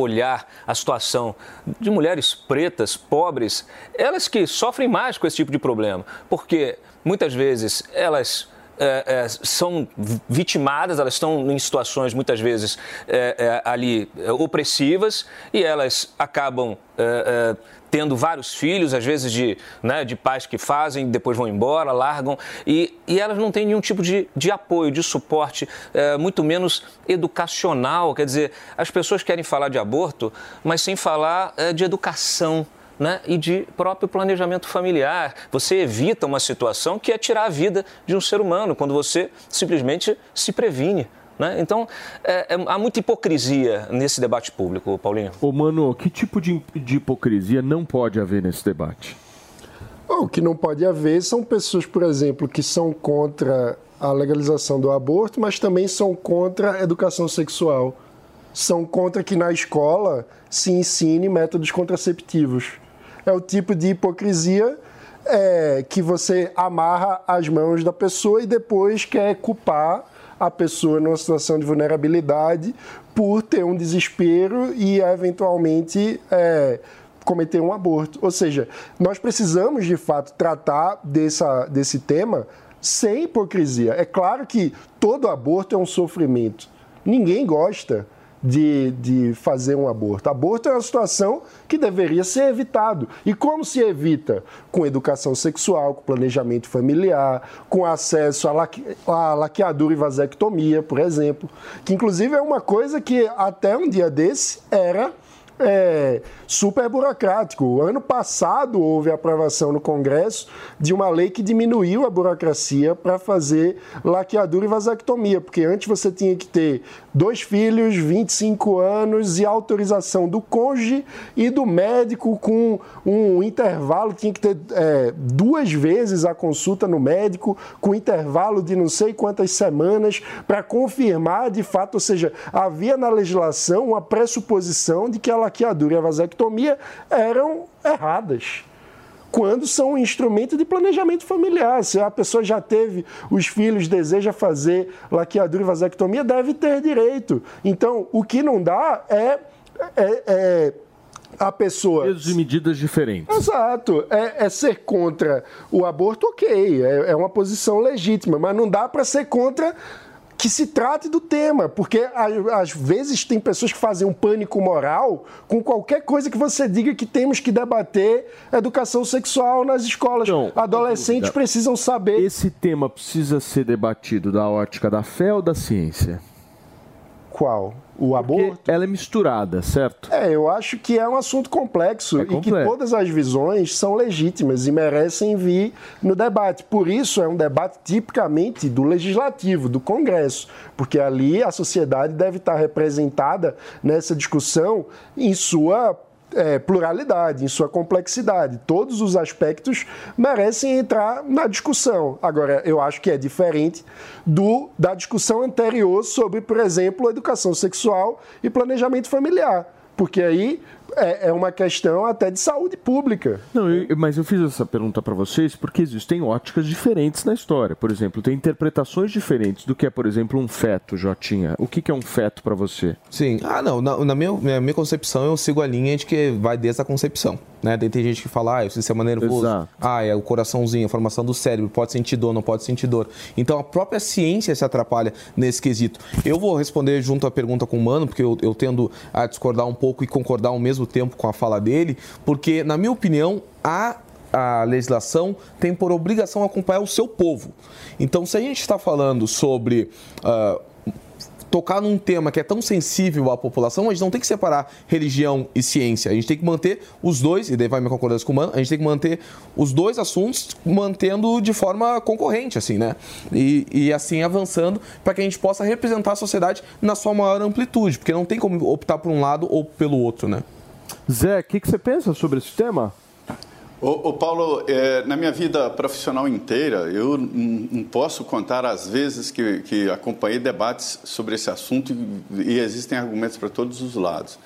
Olhar a situação de mulheres pretas, pobres, elas que sofrem mais com esse tipo de problema, porque muitas vezes elas é, é, são vitimadas, elas estão em situações muitas vezes é, ali opressivas e elas acabam tendo vários filhos, às vezes de, né, de pais que fazem, depois vão embora, largam, e, e elas não têm nenhum tipo de, de apoio, de suporte, é, muito menos educacional. Quer dizer, as pessoas querem falar de aborto, mas sem falar é, de educação. Né, e de próprio planejamento familiar. Você evita uma situação que é tirar a vida de um ser humano, quando você simplesmente se previne. Né? Então, é, é, há muita hipocrisia nesse debate público, Paulinho. Ô, Mano, que tipo de, de hipocrisia não pode haver nesse debate? Não, o que não pode haver são pessoas, por exemplo, que são contra a legalização do aborto, mas também são contra a educação sexual. São contra que na escola se ensine métodos contraceptivos. É o tipo de hipocrisia é, que você amarra as mãos da pessoa e depois quer culpar a pessoa numa situação de vulnerabilidade por ter um desespero e eventualmente é, cometer um aborto. Ou seja, nós precisamos de fato tratar dessa, desse tema sem hipocrisia. É claro que todo aborto é um sofrimento. Ninguém gosta de, de fazer um aborto. Aborto é uma situação que deveria ser evitado. E como se evita? Com educação sexual, com planejamento familiar, com acesso à, laqui, à laqueadura e vasectomia, por exemplo, que inclusive é uma coisa que até um dia desse era é, super burocrático. Ano passado houve aprovação no Congresso de uma lei que diminuiu a burocracia para fazer laqueadura e vasectomia, porque antes você tinha que ter dois filhos, 25 anos e autorização do cônjuge e do médico com um intervalo, tinha que ter é, duas vezes a consulta no médico, com intervalo de não sei quantas semanas, para confirmar de fato, ou seja, havia na legislação uma pressuposição de que a laqueadura e a vasectomia eram erradas quando são um instrumento de planejamento familiar. Se a pessoa já teve os filhos, deseja fazer laqueadura e vasectomia, deve ter direito. Então, o que não dá é, é, é a pessoa. Pesos e medidas diferentes. Exato. É, é ser contra o aborto, ok. É, é uma posição legítima, mas não dá para ser contra que se trate do tema, porque às vezes tem pessoas que fazem um pânico moral com qualquer coisa que você diga que temos que debater educação sexual nas escolas. Então, Adolescentes precisam saber. Esse tema precisa ser debatido da ótica da fé ou da ciência? Qual? O aborto? Porque ela é misturada, certo? É, eu acho que é um assunto complexo, É e que complexo. todas as visões são legítimas e merecem vir no debate. Por isso, é um debate tipicamente do legislativo, do Congresso, porque ali a sociedade deve estar representada nessa discussão em sua é, pluralidade, em sua complexidade. Todos os aspectos merecem entrar na discussão. Agora, eu acho que é diferente do da discussão anterior sobre, por exemplo, educação sexual e planejamento familiar. Porque aí é, é uma questão até de saúde pública. Não, eu- mas eu fiz essa pergunta para vocês porque existem óticas diferentes na história. Por exemplo, tem interpretações diferentes do que é, por exemplo, um feto, Jotinha. O que que é um feto para você? Sim. Ah, não. Na, na minha, na minha concepção, eu sigo a linha de que vai desde a concepção. Né? Daí tem gente que fala, ah, o sistema nervoso. Exato. Ah, é o coraçãozinho, a formação do cérebro, pode sentir dor, não pode sentir dor. Então a própria ciência se atrapalha nesse quesito. Eu vou responder junto à pergunta com o Mano, porque eu, eu tendo a discordar um pouco e concordar ao mesmo tempo com a fala dele, porque, na minha opinião, a a legislação tem por obrigação acompanhar o seu povo. Então, se a gente está falando sobre ah, tocar num tema que é tão sensível à população, a gente não tem que separar religião e ciência. A gente tem que manter os dois, e daí vai minha concordância com o Mano, a gente tem que manter os dois assuntos mantendo de forma concorrente, assim, né? E, e assim avançando para que a gente possa representar a sociedade na sua maior amplitude, porque não tem como optar por um lado ou pelo outro, né? Zé, o que, que você pensa sobre esse tema? Ô, Paulo, é, na minha vida profissional inteira, eu não posso contar as vezes que, que acompanhei debates sobre esse assunto e, e existem argumentos para todos os lados.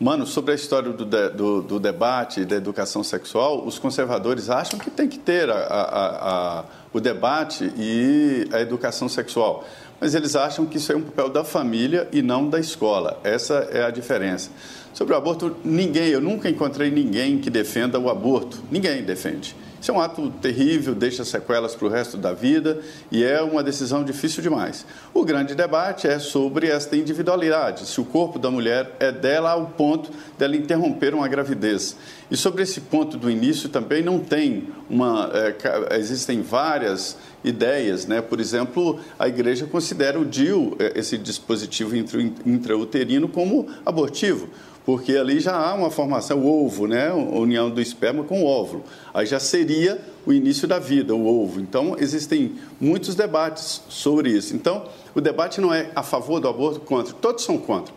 Mano, sobre a história do, de- do, do debate da educação sexual, os conservadores acham que tem que ter a- a- a- o debate e a educação sexual. Mas eles acham que isso é um papel da família e não da escola. Essa é a diferença. Sobre o aborto, ninguém, eu nunca encontrei ninguém que defenda o aborto. Ninguém defende. Isso é um ato terrível, deixa sequelas para o resto da vida e é uma decisão difícil demais. O grande debate é sobre esta individualidade, se o corpo da mulher é dela ao ponto dela interromper uma gravidez. E sobre esse ponto do início também não tem uma. é, existem várias ideias, né? Por exemplo, a igreja considera o DIU, é, esse dispositivo intra- intrauterino, como abortivo porque ali já há uma formação, o ovo, né? A união do esperma com o óvulo. Aí já seria o início da vida, o ovo. Então, existem muitos debates sobre isso. Então, o debate não é a favor do aborto, contra. Todos são contra.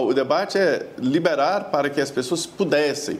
O debate é liberar para que as pessoas pudessem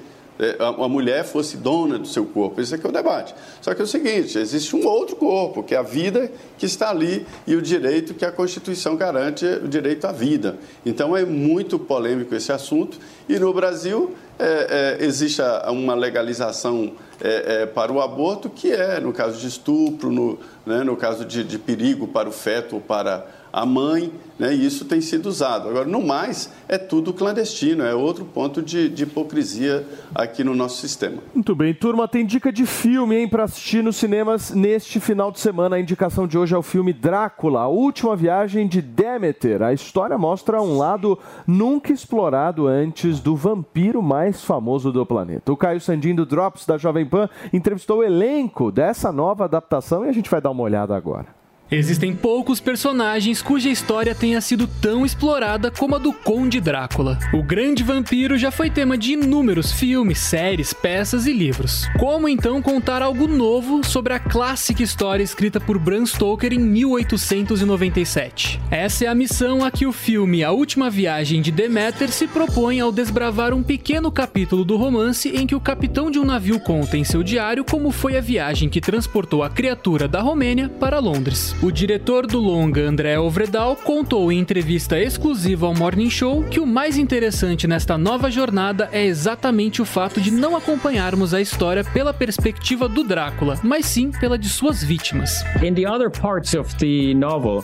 a, a mulher fosse dona do seu corpo. Esse aqui é o debate. Só que é o seguinte: existe um outro corpo, que é a vida que está ali e o direito que a Constituição garante, o direito à vida. Então é muito polêmico esse assunto. E no Brasil é, é, existe uma legalização é, é, para o aborto, que é no caso de estupro, no, né, no caso de, de perigo para o feto ou para a mãe, né, e isso tem sido usado. Agora, no mais, é tudo clandestino, é outro ponto de, de hipocrisia aqui no nosso sistema. Muito bem, turma, tem dica de filme, pra assistir nos cinemas neste final de semana. A indicação de hoje é o filme Drácula, a última viagem de Demeter. A história mostra um lado nunca explorado antes do vampiro mais famoso do planeta. O Caio Sandin do Drops da Jovem Pan entrevistou o elenco dessa nova adaptação e a gente vai dar uma olhada agora. Existem poucos personagens cuja história tenha sido tão explorada como a do Conde Drácula. O grande vampiro já foi tema de inúmeros filmes, séries, peças e livros. Como então contar algo novo sobre a clássica história escrita por Bram Stoker em 1897? Essa é a missão a que o filme A Última Viagem de Deméter se propõe ao desbravar um pequeno capítulo do romance em que o capitão de um navio conta em seu diário como foi a viagem que transportou a criatura da Romênia para Londres. O diretor do longa, André Ovredal, contou em entrevista exclusiva ao Morning Show que o mais interessante nesta nova jornada é exatamente o fato de não acompanharmos a história pela perspectiva do Drácula, mas sim pela de suas vítimas.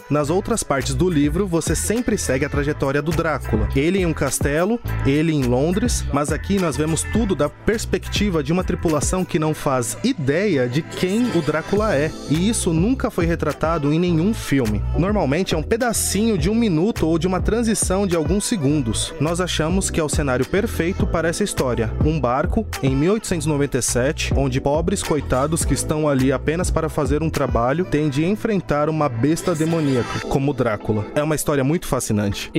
Nas outras partes do livro, você sempre segue a trajetória do Drácula. Ele em um castelo, ele em Londres, mas aqui nós vemos tudo da perspectiva de uma tripulação que não faz ideia de quem o Drácula é. E isso nunca foi retratado em nenhum filme. Normalmente é um pedacinho de um minuto ou de uma transição de alguns segundos. Nós achamos que é o cenário perfeito para essa história. Um barco em 1897, onde pobres coitados que estão ali apenas para fazer um trabalho têm de enfrentar uma besta demoníaca, como Drácula. É uma história muito fascinante.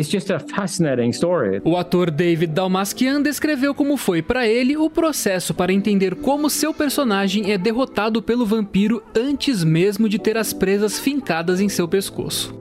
O ator David Dalmasquian descreveu como foi para ele o processo para entender como seu personagem é derrotado pelo vampiro antes mesmo de ter as presas fincadas em seu pescoço.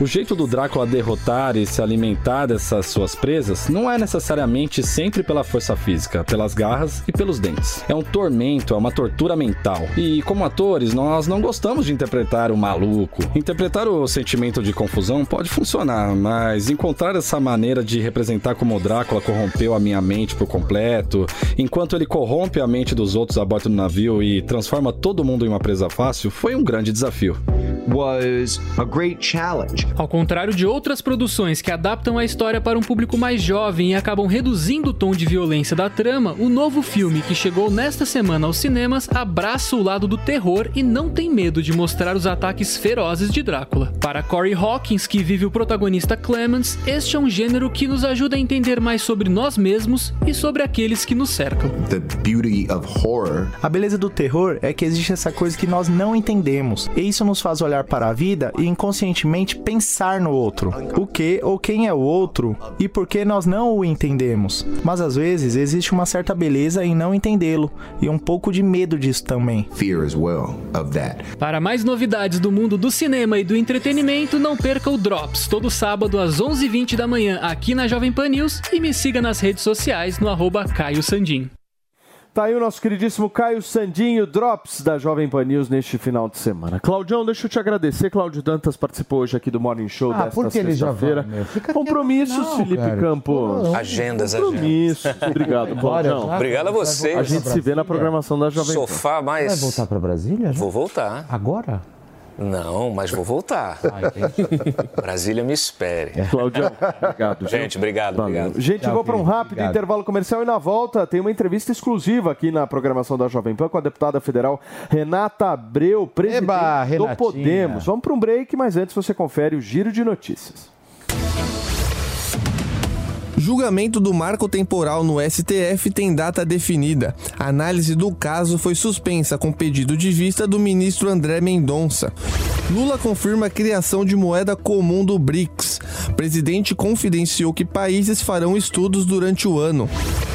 O jeito do Drácula derrotar e se alimentar dessas suas presas não é necessariamente sempre pela força física, pelas garras e pelos dentes. É um tormento, é uma tortura mental. E como atores, nós não gostamos de interpretar o maluco. Interpretar o sentimento de confusão pode funcionar, mas encontrar essa maneira de representar como o Drácula corrompeu a minha mente por completo, enquanto ele corrompe a mente dos outros a bordo do navio e transforma todo mundo em uma presa fácil, foi um grande desafio. Ao contrário de outras produções que adaptam a história para um público mais jovem e acabam reduzindo o tom de violência da trama, o novo filme que chegou nesta semana aos cinemas abraça o lado do terror e não tem medo de mostrar os ataques ferozes de Drácula. Para Corey Hawkins, que vive o protagonista Clemens, este é um gênero que nos ajuda a entender mais sobre nós mesmos e sobre aqueles que nos cercam. A beleza do terror é que existe essa coisa que nós não entendemos. E isso nos faz olhar para a vida e inconscientemente pensar no outro. O que ou quem é o outro e por que nós não o entendemos. Mas às vezes existe uma certa beleza em não entendê-lo e um pouco de medo disso também. Para mais novidades do mundo do cinema e do entretenimento, não perca o Drops, todo sábado às 11h20 da manhã aqui na Jovem Pan News e me siga nas redes sociais no arroba Caio Sandin. Tá aí o nosso queridíssimo Caio Sandinho, Drops da Jovem Pan News neste final de semana. Claudião, deixa eu te agradecer. Cláudio Dantas participou hoje aqui do Morning Show Ah, desta sexta-feira. Compromissos, não, Felipe cara. Campos. Agendas, Compromissos. Obrigado, Claudião. Obrigado a vocês. A gente se vê na programação da Jovem Pan. Sofá mais. Vai voltar para Brasília? já? Vou voltar. Agora? Não, mas vou voltar. [LAUGHS] Brasília me espere. Claudião, obrigado. Gente, obrigado, obrigado. Gente, Tchau, vou para um rápido Obrigado. intervalo comercial e na volta tem uma entrevista exclusiva aqui na programação da Jovem Pan com a deputada federal Renata Abreu, presidente Eba, do. Podemos. Vamos para um break, mas antes você confere o giro de notícias. Julgamento do marco temporal no STF tem data definida. A análise do caso foi suspensa com pedido de vista do ministro André Mendonça. Lula confirma a criação de moeda comum do BRICS. Presidente confidenciou que países farão estudos durante o ano.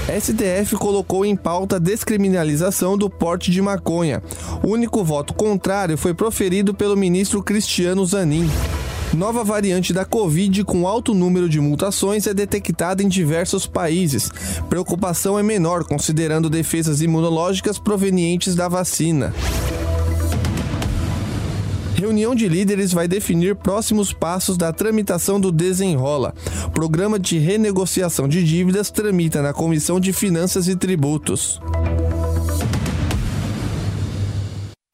STF colocou em pauta a descriminalização do porte de maconha. O único voto contrário foi proferido pelo ministro Cristiano Zanin. Nova variante da Covid com alto número de mutações é detectada em diversos países. Preocupação é menor considerando defesas imunológicas provenientes da vacina. Reunião de líderes vai definir próximos passos da tramitação do Desenrola. Programa de renegociação de dívidas tramita na Comissão de Finanças e Tributos.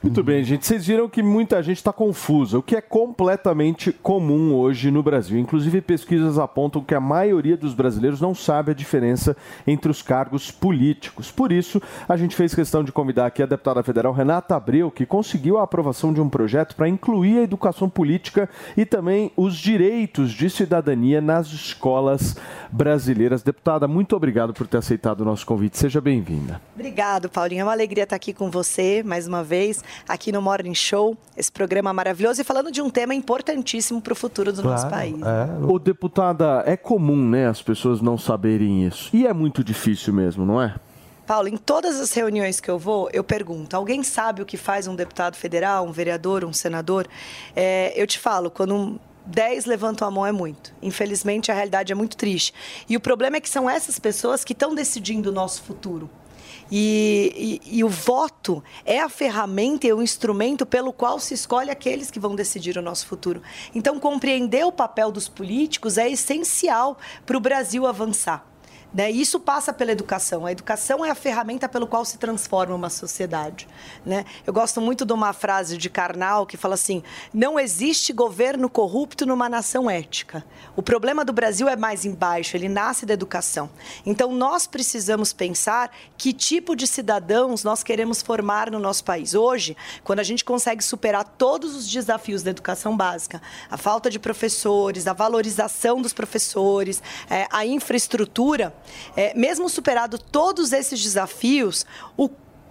Muito bem, gente. Vocês viram que muita gente está confusa, o que é completamente comum hoje no Brasil. Inclusive, pesquisas apontam que a maioria dos brasileiros não sabe a diferença entre os cargos políticos. Por isso, a gente fez questão de convidar aqui a deputada federal Renata Abreu, que conseguiu a aprovação de um projeto para incluir a educação política e também os direitos de cidadania nas escolas brasileiras. Deputada, muito obrigado por ter aceitado o nosso convite. Seja bem-vinda. Obrigado, Paulinho. É uma alegria estar aqui com você mais uma vez, aqui no Morning Show, esse programa maravilhoso e falando de um tema importantíssimo para o futuro do nosso país. Ô, deputada, é comum, né, as pessoas não saberem isso. E é muito difícil mesmo, não é? Paulo, em todas as reuniões que eu vou, eu pergunto: alguém sabe o que faz um deputado federal, um vereador, um senador? É, eu te falo, quando um, 10 levantam a mão é muito. Infelizmente, a realidade é muito triste. E o problema é que são essas pessoas que estão decidindo o nosso futuro. E, e, e, o voto é a ferramenta e o instrumento pelo qual se escolhe aqueles que vão decidir o nosso futuro. Então, compreender o papel dos políticos é essencial para o Brasil avançar. Né? Isso passa pela educação. A educação é a ferramenta pelo qual se transforma uma sociedade. Né? Eu gosto muito de uma frase de Karnal que fala assim: não existe governo corrupto numa nação ética. O problema do Brasil é mais embaixo, ele nasce da educação. Então nós precisamos pensar que tipo de cidadãos nós queremos formar no nosso país. Hoje, quando a gente consegue superar todos os desafios da educação básica, a falta de professores, a valorização dos professores, é, a infraestrutura, é, mesmo superado todos esses desafios, o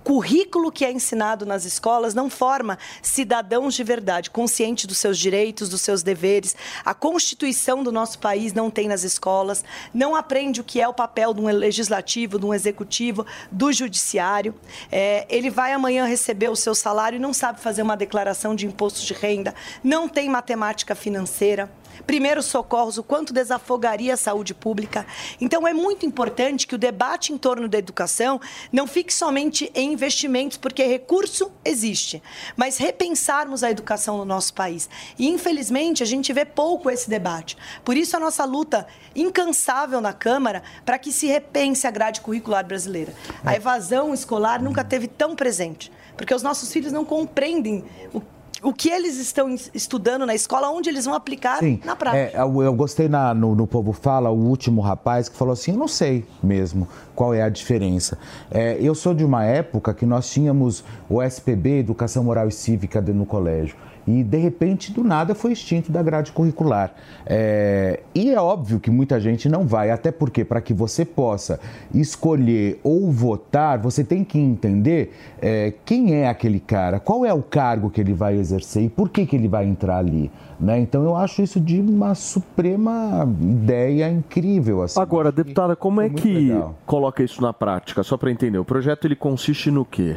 currículo que é ensinado nas escolas não forma cidadãos de verdade, conscientes dos seus direitos, dos seus deveres. A Constituição do nosso país não tem nas escolas, não aprende o que é o papel de um legislativo, de um executivo, do judiciário. É, ele vai amanhã receber o seu salário e não sabe fazer uma declaração de imposto de renda, não tem matemática financeira primeiros socorros, o quanto desafogaria a saúde pública. Então, é muito importante que o debate em torno da educação não fique somente em investimentos, porque recurso existe, mas repensarmos a educação no nosso país. E, infelizmente, a gente vê pouco esse debate. Por isso, a nossa luta incansável na Câmara para que se repense a grade curricular brasileira. A evasão escolar nunca teve tão presente, porque os nossos filhos não compreendem o o que eles estão estudando na escola, onde eles vão aplicar Sim, na prática. É, eu, eu gostei na, no, no Povo Fala, o último rapaz que falou assim: eu não sei mesmo qual é a diferença. É, eu sou de uma época que nós tínhamos o SPB, Educação Moral e Cívica, no colégio e de repente do nada foi extinto da grade curricular. É, e é óbvio que muita gente não vai, até porque para que você possa escolher ou votar, você tem que entender é, quem é aquele cara, qual é o cargo que ele vai exercer e por que, que ele vai entrar ali. Né? Então eu acho isso de uma suprema ideia incrível. Assim. Agora, deputada, como é que legal. coloca isso na prática? Só para entender, o projeto ele consiste no quê?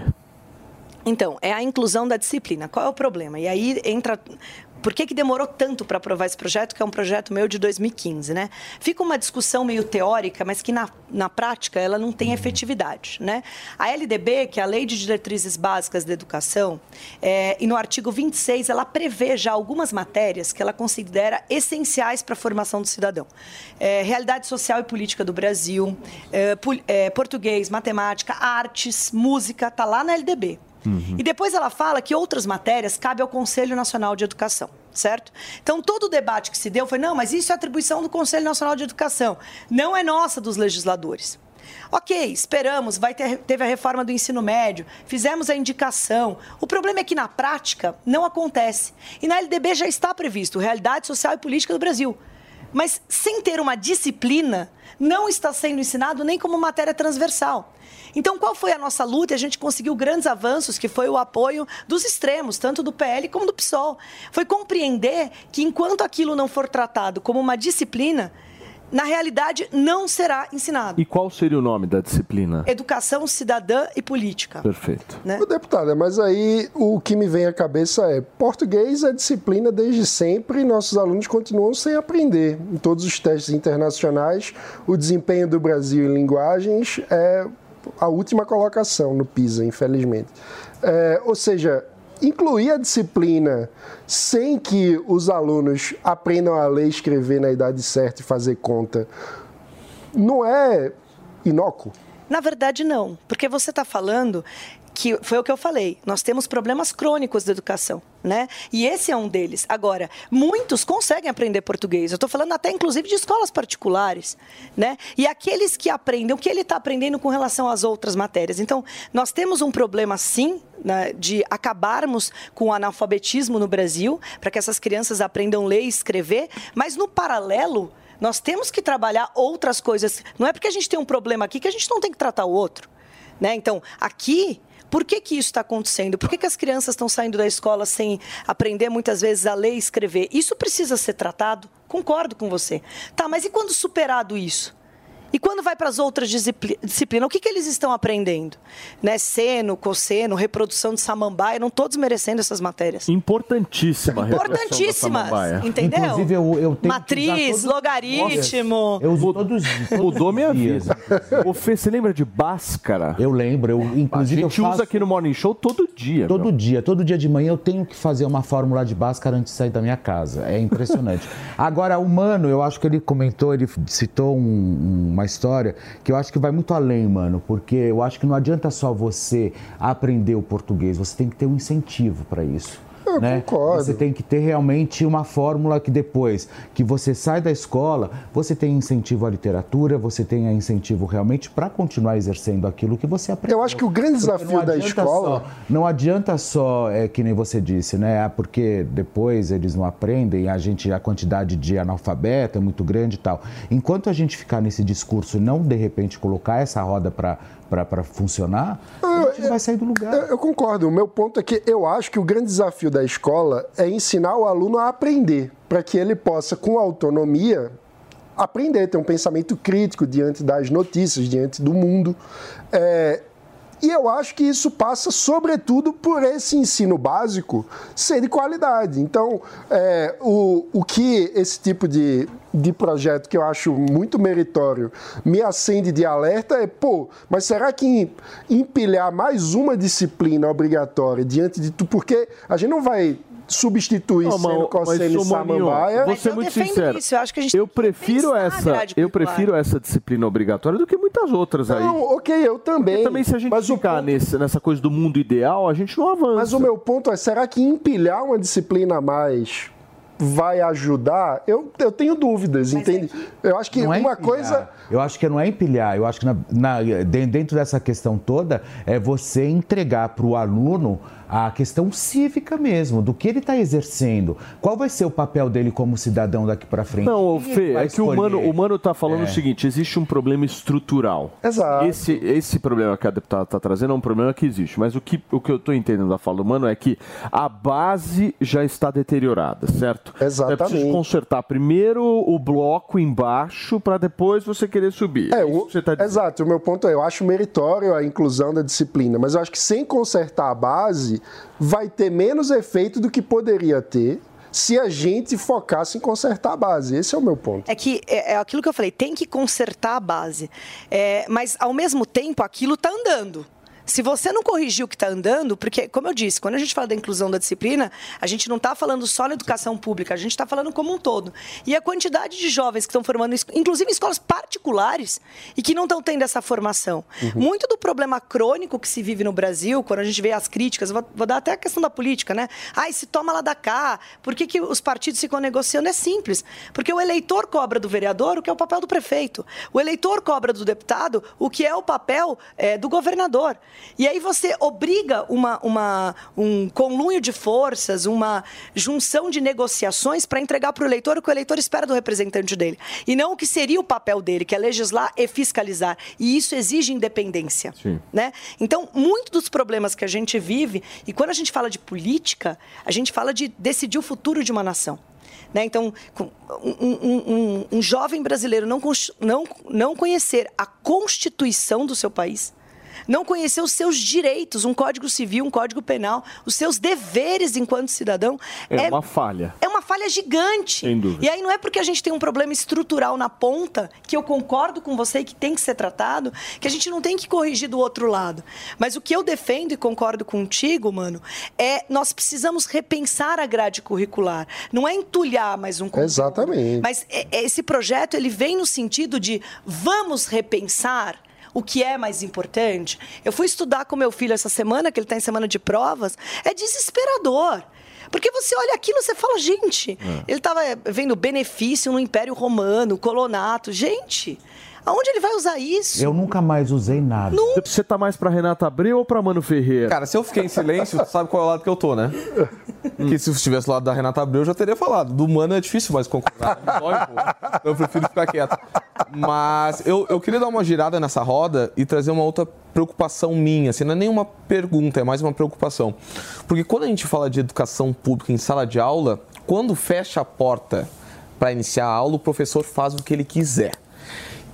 Então, é a inclusão da disciplina. Qual é o problema? E aí entra. Por que, que demorou tanto para aprovar esse projeto, que é um projeto meu de 2015, né? Fica uma discussão meio teórica, mas que na, na prática ela não tem efetividade, né? A LDB, que é a Lei de Diretrizes Básicas da Educação, é, e no artigo 26 ela prevê já algumas matérias que ela considera essenciais para a formação do cidadão. É, realidade social e política do Brasil, é, é português, matemática, artes, música, tá lá na LDB. Uhum. E depois ela fala que outras matérias cabem ao Conselho Nacional de Educação, certo? Então todo o debate que se deu foi: não, mas isso é atribuição do Conselho Nacional de Educação, não é nossa dos legisladores. Ok, esperamos, vai ter, teve a reforma do ensino médio, fizemos a indicação. O problema é que na prática não acontece. E na LDB já está previsto realidade social e política do Brasil. Mas sem ter uma disciplina, não está sendo ensinado nem como matéria transversal. Então, qual foi a nossa luta? A gente conseguiu grandes avanços, que foi o apoio dos extremos, tanto do PL como do PSOL. Foi compreender que enquanto aquilo não for tratado como uma disciplina, na realidade, não será ensinado. E qual seria o nome da disciplina? Educação cidadã e política. Perfeito. Né? Deputada, mas aí o que me vem à cabeça é: português é disciplina desde sempre e nossos alunos continuam sem aprender. Em todos os testes internacionais, o desempenho do Brasil em linguagens é a última colocação no PISA, infelizmente. É, ou seja, incluir a disciplina sem que os alunos aprendam a ler escrever na idade certa e fazer conta, não é inócuo? Na verdade, não, porque você está falando que foi o que eu falei. Nós temos problemas crônicos da educação, né? E esse é um deles. Agora, muitos conseguem aprender português. Eu estou falando até, inclusive, de escolas particulares, né? E aqueles que aprendem, o que ele está aprendendo com relação às outras matérias. Então, nós temos um problema, sim, né, de acabarmos com o analfabetismo no Brasil, para que essas crianças aprendam ler e escrever. Mas no paralelo nós temos que trabalhar outras coisas. Não é porque a gente tem um problema aqui que a gente não tem que tratar o outro. Né? Então, aqui, por que, que isso está acontecendo? Por que, que as crianças estão saindo da escola sem aprender muitas vezes a ler e escrever? Isso precisa ser tratado? Concordo com você. Tá, mas e quando superado isso? E quando vai para as outras disciplinas, o que, que eles estão aprendendo? Né? Seno, cosseno, reprodução de samambaia, não todos merecendo essas matérias. Importantíssima. a Importantíssimas, entendeu? Inclusive, eu, eu tenho Matriz, logaritmo. Eu uso todos, todos Mudou minha vida. Ô, Fê, você lembra de Bhaskara? Eu lembro. Eu, A inclusive, gente eu usa faço... aqui no Morning Show todo dia. Todo meu. dia, todo dia de manhã eu tenho que fazer uma fórmula de Bhaskara antes de sair da minha casa. É impressionante. [LAUGHS] Agora, o Mano, eu acho que ele comentou, ele citou um- uma história que eu acho que vai muito além, mano, porque eu acho que não adianta só você aprender o português, você tem que ter um incentivo para isso. Eu né? concordo. Você tem que ter realmente uma fórmula que depois que você sai da escola, você tem incentivo à literatura, você tem incentivo realmente para continuar exercendo aquilo que você aprendeu. Eu acho que o grande desafio da escola- só- não adianta só, é, que nem você disse, né? Ah, porque depois eles não aprendem, a gente a quantidade de analfabeto é muito grande e tal. Enquanto a gente ficar nesse discurso e não de repente colocar essa roda para para funcionar, a gente não vai sair do lugar. Eu, eu concordo. O meu ponto é que eu acho que o grande desafio da escola é ensinar o aluno a aprender, para que ele possa, com autonomia, aprender, ter um pensamento crítico diante das notícias, diante do mundo. É, e eu acho que isso passa, sobretudo, por esse ensino básico ser de qualidade. Então, é, o, o que esse tipo de, de projeto, que eu acho muito meritório, me acende de alerta é, pô, mas será que em- empilhar mais uma disciplina obrigatória diante de tudo? Porque a gente não vai substituir Não, mas- cosseno e mas, samambaia. Vou ser muito sincero. isso, eu acho que a gente eu prefiro essa, eu curricular. prefiro essa disciplina obrigatória do que muitas outras aí. Não, ok, eu também. Porque também se a gente ficar nesse- nessa coisa do mundo ideal, a gente não avança. Mas o meu ponto é, será que empilhar uma disciplina a mais vai ajudar? Eu, eu tenho dúvidas, entende? Eu acho que Não é uma empilhar. coisa... Eu acho que não é empilhar, eu acho que na- na- de- dentro dessa questão toda é você entregar para o aluno a questão cívica mesmo, do que ele está exercendo. Qual vai ser o papel dele como cidadão daqui para frente? Não, Fê, é que o escolher? Mano, o Mano tá falando É. o seguinte: existe um problema estrutural. Exato. Esse, esse problema que a deputada está trazendo é um problema que existe. Mas o que, o que eu estou entendendo da fala do Mano é que a base já está deteriorada, certo? Exatamente. É preciso consertar primeiro o bloco embaixo para depois você querer subir. É, isso o- que você tá dizendo. Exato, o meu ponto é, eu acho meritório a inclusão da disciplina, mas eu acho que sem consertar a base, vai ter menos efeito do que poderia ter se a gente focasse em consertar a base. Esse é o meu ponto. É que é, é aquilo que eu falei, tem que consertar a base. É, mas, ao mesmo tempo, aquilo está andando. Se você não corrigir o que está andando, porque, como eu disse, quando a gente fala da inclusão da disciplina, a gente não está falando só na educação pública, a gente está falando como um todo. E a quantidade de jovens que estão formando, inclusive em escolas particulares, e que não estão tendo essa formação. Muito do problema crônico que se vive no Brasil, quando a gente vê as críticas, vou, vou dar até a questão da política, né? Ai, se toma lá da cá, por que, que os partidos ficam negociando? É simples. Porque o eleitor cobra do vereador o que é o papel do prefeito. O eleitor cobra do deputado o que é o papel eh, do governador. E aí você obriga uma, uma, um conluio de forças, uma junção de negociações para entregar para o eleitor o que o eleitor espera do representante dele. E não o que seria o papel dele, que é legislar e fiscalizar. E isso exige independência. Né? Então, muito dos problemas que a gente vive, e quando a gente fala de política, a gente fala de decidir o futuro de uma nação. Né? Então, um, um- um- um jovem brasileiro não, não, não conhecer a Constituição do seu país, não conhecer os seus direitos, um código civil, um código penal, os seus deveres enquanto cidadão, É, uma falha. é uma falha gigante. Sem dúvida. E aí não é porque a gente tem um problema estrutural na ponta, que eu concordo com você e que tem que ser tratado, que a gente não tem que corrigir do outro lado. Mas o que eu defendo e concordo contigo, mano, é nós precisamos repensar a grade curricular. Não é entulhar mais um conteúdo. Exatamente. Mas é- é- esse projeto ele vem no sentido de vamos repensar o que é mais importante. Eu fui estudar com meu filho essa semana, que ele está em semana de provas, é desesperador. Porque você olha aquilo e você fala, gente, ele estava vendo benefício no Império Romano, colonato. Gente, aonde ele vai usar isso? Eu nunca mais usei nada. Você tá mais pra Renata Abreu ou pra Mano Ferreira? Cara, se eu fiquei em silêncio, tu sabe qual é o lado que eu tô, né? Que se eu estivesse do lado da Renata Abreu, eu já teria falado. Do Mano é difícil mais concordar. Então eu prefiro ficar quieto. Mas eu, eu queria dar uma girada nessa roda e trazer uma outra preocupação minha. Assim, não é nenhuma pergunta, é mais uma preocupação. Porque quando a gente fala de educação pública em sala de aula, quando fecha a porta para iniciar a aula, o professor faz o que ele quiser.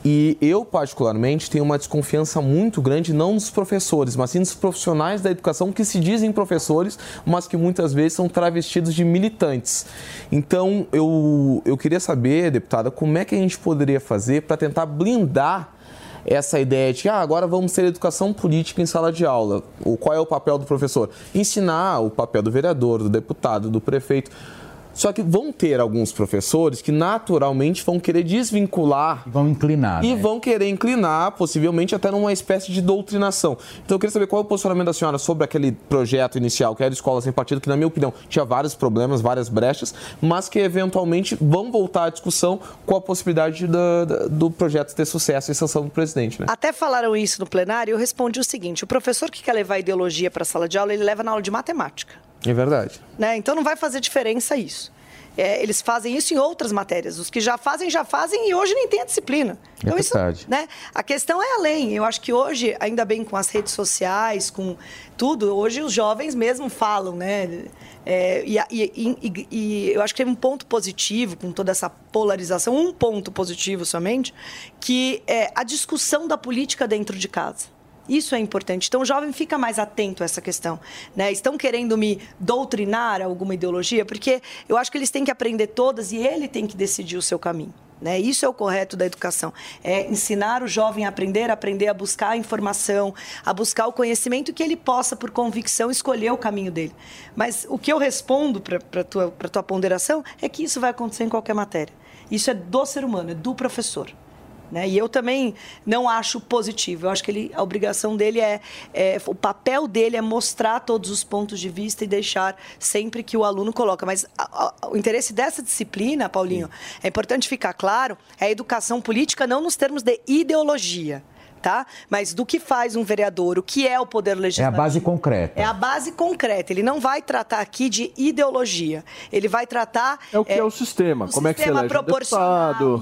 E eu, particularmente, tenho uma desconfiança muito grande, não dos professores, mas sim dos profissionais da educação que se dizem professores, mas que muitas vezes são travestidos de militantes. Então, eu, eu queria saber, deputada, como é que a gente poderia fazer para tentar blindar essa ideia de que ah, agora vamos ter educação política em sala de aula. O, qual é o papel do professor? Ensinar o papel do vereador, do deputado, do prefeito. Só que vão ter alguns professores que naturalmente vão querer desvincular. Vão inclinar. E né? vão querer inclinar, possivelmente até numa espécie de doutrinação. Então eu queria saber qual é o posicionamento da senhora sobre aquele projeto inicial, que era Escola Sem Partido, que na minha opinião tinha vários problemas, várias brechas, mas que eventualmente vão voltar à discussão com a possibilidade da- da- do projeto ter sucesso e sanção do presidente, né? Até falaram isso no plenário, eu respondi o seguinte: o professor que quer levar ideologia para a sala de aula, ele leva na aula de matemática. É verdade. né? Então não vai fazer diferença isso. É, eles fazem isso em outras matérias. Os que já fazem, já fazem e hoje nem tem a disciplina. É Então, isso, verdade. né? A questão é além. Eu acho que hoje, ainda bem com as redes sociais, com tudo, hoje os jovens mesmo falam, né? É, e, e- e- e eu acho que teve um ponto positivo com toda essa polarização, um ponto positivo somente, que é a discussão da política dentro de casa. Isso é importante. Então, o jovem fica mais atento a essa questão. Né? Estão querendo me doutrinar alguma ideologia? Porque eu acho que eles têm que aprender todas e ele tem que decidir o seu caminho. Né? Isso é o correto da educação. É ensinar o jovem a aprender, a aprender a buscar a informação, a buscar o conhecimento que ele possa, por convicção, escolher o caminho dele. Mas o que eu respondo para a tua, tua ponderação é que isso vai acontecer em qualquer matéria. Isso é do ser humano, é do professor. Né? E eu também não acho positivo. Eu acho que ele, a obrigação dele é, é- o papel dele é mostrar todos os pontos de vista e deixar sempre que o aluno coloca. Mas a- a- o interesse dessa disciplina, Paulinho, é importante ficar claro, é a educação política não nos termos de ideologia, tá? Mas do que faz um vereador, o que é o poder É a legislativo. base concreta. É a base concreta. Ele não vai tratar aqui de ideologia. Ele vai tratar. É o que é, o sistema, como é que você sistema elege um proporcional,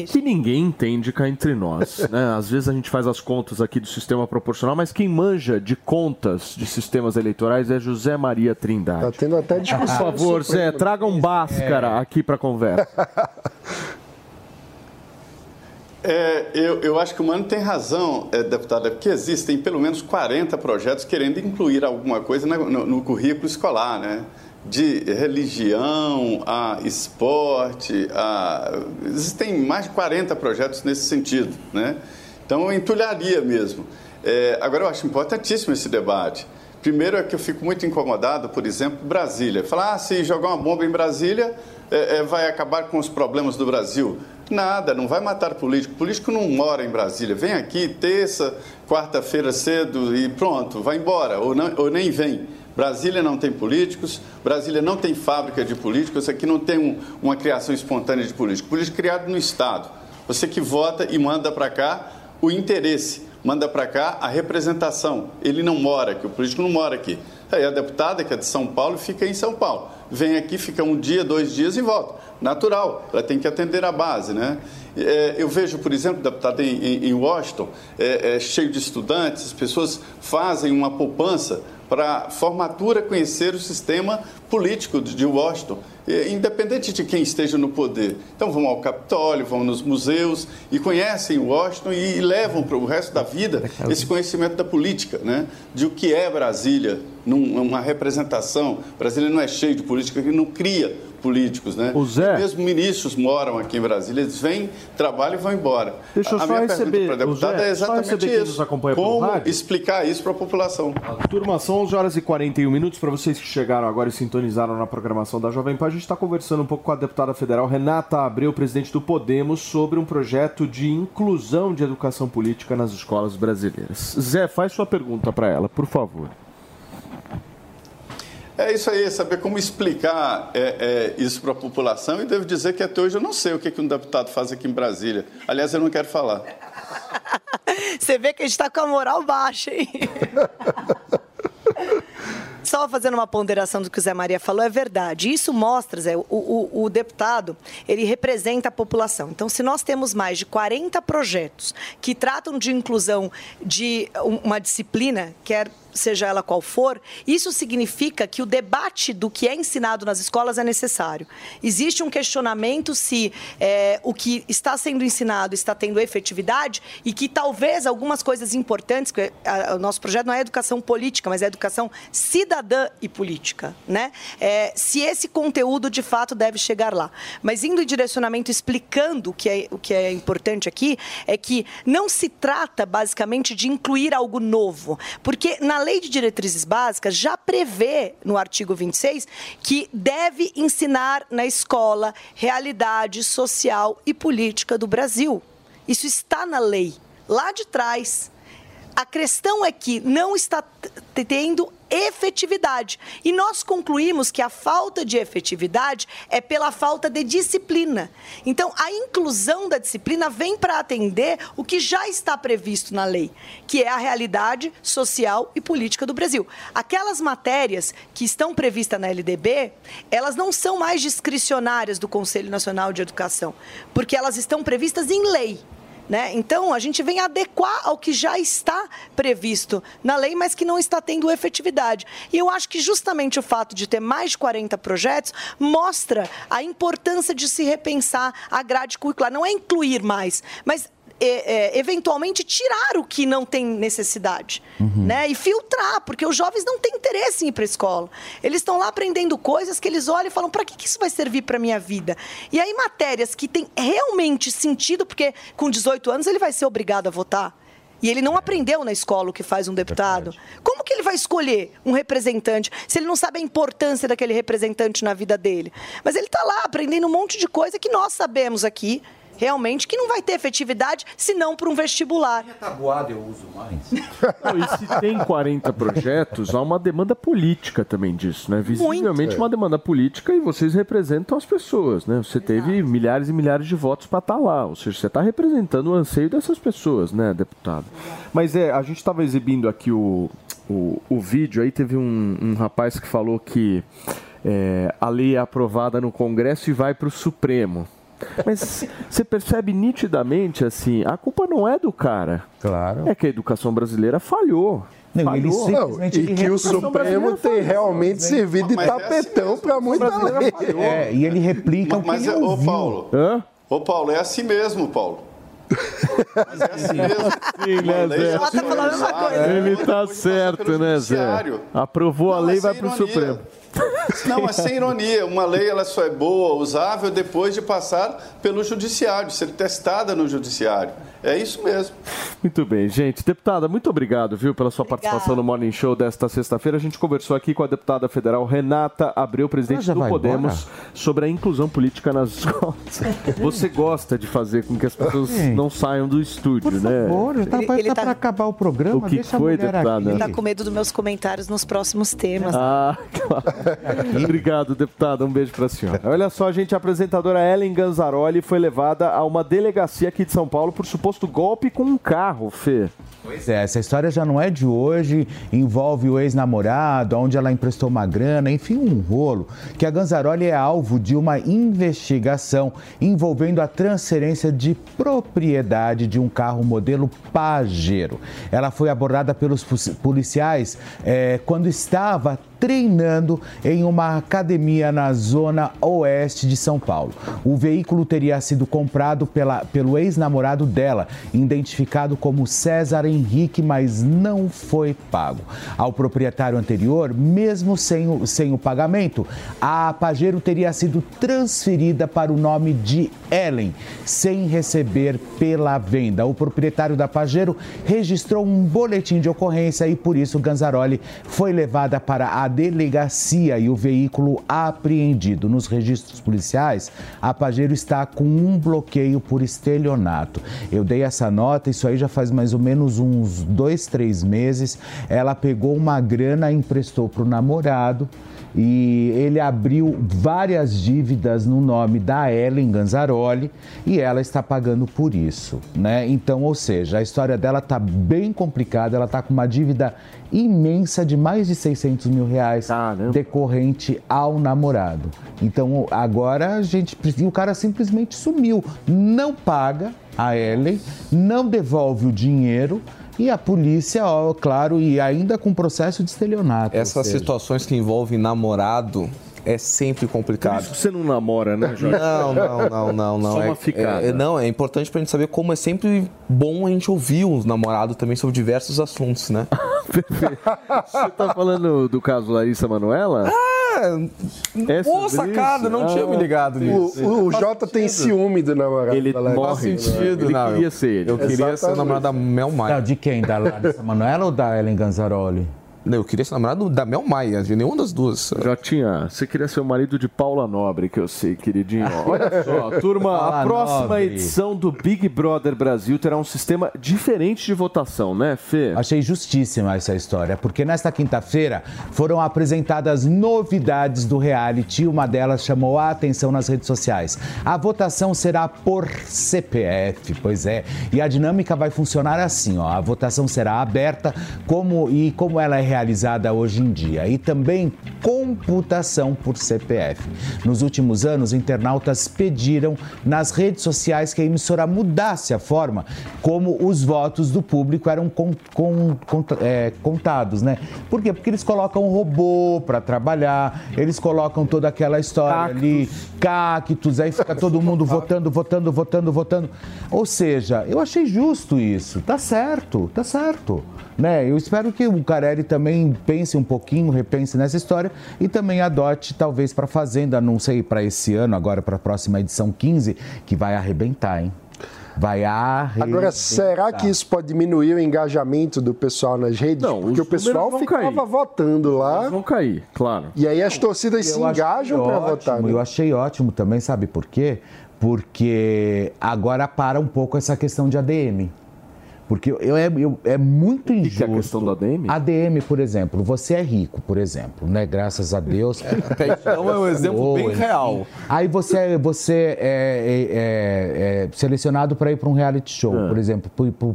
deputado. Que ninguém entende cá entre nós, [LAUGHS] né? Às vezes a gente faz as contas aqui do sistema proporcional, mas quem manja de contas de sistemas eleitorais é José Maria Trindade. Tá tendo até Por discussão favor, no Supremo. Zé, traga um Bhaskara aqui pra conversa. [LAUGHS] É, eu, eu acho que o Mano tem razão, é, deputada, porque existem pelo menos 40 projetos querendo incluir alguma coisa na- no, no currículo escolar, né? De religião, a esporte, a... existem mais de 40 projetos nesse sentido, né? Então, entulharia mesmo. É, agora, eu acho importantíssimo esse debate. Primeiro é que eu fico muito incomodado, por exemplo, Brasília. Falar, ah, se jogar uma bomba em Brasília, é, é, vai acabar com os problemas do Brasil. Nada, não vai matar político. Político não mora em Brasília. Vem aqui terça, quarta-feira cedo e pronto, vai embora, ou, não, ou nem vem. Brasília não tem políticos, Brasília não tem fábrica de políticos, aqui não tem um- uma criação espontânea de político. Político criado no Estado. Você que vota e manda para cá o interesse, manda para cá a representação. Ele não mora aqui, o político não mora aqui. Aí a deputada, que é de São Paulo, fica em São Paulo. Vem aqui, fica um dia, dois dias e volta. Natural, ela tem que atender a base, né? É, eu vejo, por exemplo, deputada, em, em- em Washington, é, é cheio de estudantes, as pessoas fazem uma poupança para formatura conhecer o sistema político de Washington, independente de quem esteja no poder. Então vão ao Capitólio, vão nos museus e conhecem Washington e levam para o resto da vida esse conhecimento da política, né? de o que é Brasília, num- uma representação. Brasília não é cheio de política, ele não cria políticos, né? O Zé- Mesmo ministros moram aqui em Brasília, eles vêm, trabalham e vão embora. Deixa eu a só minha receber- pergunta para a deputada Zé, é exatamente isso. Como explicar isso para a população? Turma, são 11 horas e 41 minutos. Para vocês que chegaram agora e sintonizaram na programação da Jovem Pan, a gente está conversando um pouco com a deputada federal Renata Abreu, presidente do Podemos, sobre um projeto de inclusão de educação política nas escolas brasileiras. Zé, faz sua pergunta para ela, por favor. É isso aí, saber como explicar é, é, isso para a população. E devo dizer que até hoje eu não sei o que, que um deputado faz aqui em Brasília. Aliás, eu não quero falar. [LAUGHS] Você vê que a gente está com a moral baixa, hein? [LAUGHS] Só fazendo uma ponderação do que o Zé Maria falou, é verdade. Isso mostra, Zé, o, o- o deputado, ele representa a população. Então, se nós temos mais de 40 projetos que tratam de inclusão de um- uma disciplina, quer seja ela qual for, isso significa que o debate do que é ensinado nas escolas é necessário. Existe um questionamento se é, o que está sendo ensinado está tendo efetividade e que talvez algumas coisas importantes, que a- o nosso projeto não é educação política, mas é educação cidadã e política, né? É, se esse conteúdo de fato deve chegar lá. Mas indo em direcionamento explicando o que é, o que é importante aqui, é que não se trata basicamente de incluir algo novo, porque na Lei de Diretrizes Básicas já prevê, no artigo 26, que deve ensinar na escola realidade social e política do Brasil. Isso está na lei, lá de trás. A questão é que não está tendo efetividade. E nós concluímos que a falta de efetividade é pela falta de disciplina. Então, a inclusão da disciplina vem para atender o que já está previsto na lei, que é a realidade social e política do Brasil. Aquelas matérias que estão previstas na LDB, elas não são mais discricionárias do Conselho Nacional de Educação, porque elas estão previstas em lei. Né? Então, a gente vem adequar ao que já está previsto na lei, mas que não está tendo efetividade. E eu acho que justamente o fato de ter mais de 40 projetos mostra a importância de se repensar a grade curricular. Não é incluir mais, mas é, é, eventualmente tirar o que não tem necessidade. Né? E filtrar, porque os jovens não têm interesse em ir para a escola. Eles estão lá aprendendo coisas que eles olham e falam: para que, que isso vai servir para a minha vida? E aí, matérias que têm realmente sentido, porque com 18 anos ele vai ser obrigado a votar. E ele não aprendeu na escola o que faz um deputado. Como que ele vai escolher um representante se ele não sabe a importância daquele representante na vida dele? Mas ele está lá aprendendo um monte de coisa que nós sabemos aqui, realmente, que não vai ter efetividade se não para um vestibular. Tabuada eu uso mais. [LAUGHS] Não, e se tem 40 projetos, há uma demanda política também disso, né? Visivelmente Muito. uma demanda política e vocês representam as pessoas, né? Você teve milhares e milhares de votos para estar lá, ou seja, você está representando o anseio dessas pessoas, né, deputado? Mas é, a gente estava exibindo aqui o, o, o vídeo, aí teve um, um rapaz que falou que é, a lei é aprovada no Congresso e vai para o Supremo. Mas você percebe nitidamente assim, a culpa não é do cara. Claro. É que a educação brasileira falhou. Não, Falhou. simplesmente e que o Supremo tem realmente servido de Mas é assim tapetão para muita lei. É, e ele replica o que Mas, ele é, ô ouviu. Paulo. Ô Paulo, é assim mesmo, Paulo. Mas é assim mesmo. Sim, né, lei Zé? já foi usada, Ele tá certo, né, Zé? Aprovou a Não, lei, é vai pro ironia. Supremo. [LAUGHS] Não, é sem ironia. Uma lei ela só é boa, usável depois de passar pelo judiciário, ser testada no judiciário. É isso mesmo. Muito bem, gente. Deputada, muito obrigado, viu, pela sua participação no Morning Show desta sexta-feira. A gente conversou aqui com a deputada federal Renata Abreu, presidente já do Podemos, sobre a inclusão política nas [LAUGHS] escolas. Você gosta de fazer com que as pessoas Gente. não saiam do estúdio, né? Por favor, tá, Ele- tá tá- para acabar o programa, O que deixa foi, a mulher deputada? aqui. Ele está com medo dos meus comentários nos próximos temas. Ah, [LAUGHS] claro. Obrigado, deputada. Um beijo pra senhora. Olha só, gente, a apresentadora Ellen Ganzaroli foi levada a uma delegacia aqui de São Paulo por suposto golpe com um carro, Fê. Pois é, essa história já não é de hoje, envolve o ex-namorado, onde ela emprestou uma grana, enfim, um rolo, que a Ganzaroli é alvo de uma investigação envolvendo a transferência de propriedade de um carro modelo Pajero. Ela foi abordada pelos policiais eh, quando estava treinando em uma academia na zona oeste de São Paulo. O veículo teria sido comprado pela, pelo ex-namorado dela, identificado como César Henrique, mas não foi pago. Ao proprietário anterior, mesmo sem o, sem o pagamento, a Pajero teria sido transferida para o nome de Ellen, sem receber pela venda. O proprietário da Pajero registrou um boletim de ocorrência e por isso Ganzaroli foi levada para a delegacia e o veículo apreendido. Nos registros policiais, a Pajero está com um bloqueio por estelionato. Eu dei essa nota, isso aí já faz mais ou menos uns dois, três meses. Ela pegou uma grana emprestou para o namorado e ele abriu várias dívidas no nome da Ellen Ganzaroli e ela está pagando por isso, né? Então, ou seja, a história dela está bem complicada, ela está com uma dívida imensa de mais de 600 mil reais decorrente ao namorado. Então, agora a gente o cara simplesmente sumiu, não paga a Ellen, não devolve o dinheiro e a polícia, ó, claro, e ainda com processo de estelionato. Essas situações que envolvem namorado é sempre complicado. Por isso você não namora, né, Jorge? Não, não, não, [LAUGHS] não, não. Só uma é, ficada. é- não, é importante pra gente saber como é sempre bom a gente ouvir os namorados também sobre diversos assuntos, né? [LAUGHS] Você tá falando do caso Larissa Manoela? Ah, É boa sacada, não tinha me ligado nisso. O, o Jota tem ciúme do namorado Ele morre. Sentido, Ele queria eu, ser ele. Eu queria ser o namorado da Mel Maia. De quem? Da Larissa Manoela ou da Ellen Ganzaroli? Não, eu queria ser namorado da Mel Maia, de nenhuma das duas. Jotinha, você queria ser o marido de Paula Nobre, que eu sei, queridinho. [LAUGHS] Olha só, turma, a Paula próxima Nobre. edição do Big Brother Brasil terá um sistema diferente de votação, né, Fê? Achei justíssima essa história, porque nesta quinta-feira foram apresentadas novidades do reality e uma delas chamou a atenção nas redes sociais. A votação será por CPF, pois é, e a dinâmica vai funcionar assim, ó. A votação será aberta como e como ela é realizada hoje em dia e também computação por CPF. Nos últimos anos, internautas pediram nas redes sociais que a emissora mudasse a forma como os votos do público eram con- con- cont- é, contados, né? Por quê? Porque eles colocam um robô para trabalhar, eles colocam toda aquela história ali, cactos, aí fica todo [LAUGHS] mundo votando, votando, votando, votando. Ou seja, eu achei justo isso. Tá certo, tá certo. Né? Eu espero que o Carelli também pense um pouquinho, repense nessa história e também adote, talvez, para Fazenda, não sei, para esse ano, agora para a próxima edição 15, que vai arrebentar, hein? Vai arrebentar. Agora, será que isso pode diminuir o engajamento do pessoal nas redes? Não, Porque os o pessoal ficava cair. votando lá. Eles vão cair, claro. E aí as torcidas se Eu achei engajam para ótimo, votar. né? Eu achei ótimo também, sabe por quê? Porque agora para um pouco essa questão de ADM. Porque eu, eu- eu- é muito injusto. que é a questão do ADM? ADM, por exemplo, você é rico, por exemplo, né? Graças a Deus. [LAUGHS] Então é um exemplo bem real. Aí você, você é, é- é- é selecionado para ir para um reality show, Ah. por exemplo,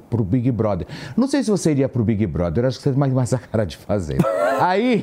para o Big Brother. Não sei se você iria para o Big Brother, acho que você tem mais, mais a cara de fazer. Aí,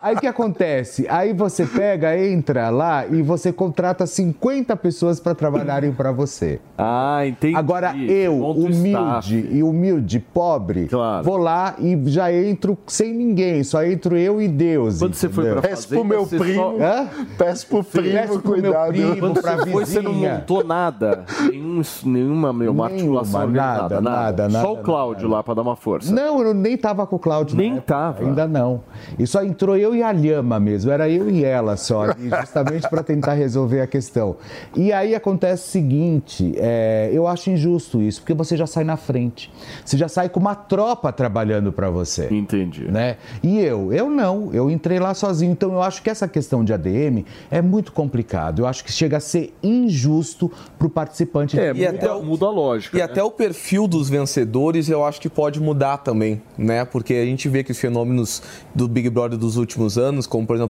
aí o que acontece? Aí você pega, entra lá e você contrata 50 pessoas para trabalharem para você. Ah, entendi. Agora eu, humilde staff. E humilde, pobre, vou lá e já entro sem ninguém, só entro eu e Deus. Quando você foi entendeu? pra Peço pro meu primo, Hã? peço pro primo, Peço pro meu cuidado. primo, Quando pra você foi, você não montou nada. Nenhum, nenhuma, meu, uma Nenhuma, articulação, nada, nada, nada, Só o Cláudio lá pra dar uma força. Não, eu nem tava com o Cláudio. Nem tava. Ainda não. E só entrou eu e a Lhama mesmo. Era eu e ela só, [LAUGHS] justamente para tentar resolver a questão. E aí acontece o seguinte: é, eu acho injusto isso, porque você já sai na frente. Você já sai com uma tropa trabalhando para você. Entendi. Né? E eu? Eu não. Eu entrei lá sozinho. Então eu acho que essa questão de ADM é muito complicado. Eu acho que chega a ser injusto para o participante. É, E muda, até o- muda a lógica. E né? até o perfil dos vencedores eu acho que pode mudar também, né? Porque a gente vê que os fenômenos do Big Brother dos últimos anos, como por exemplo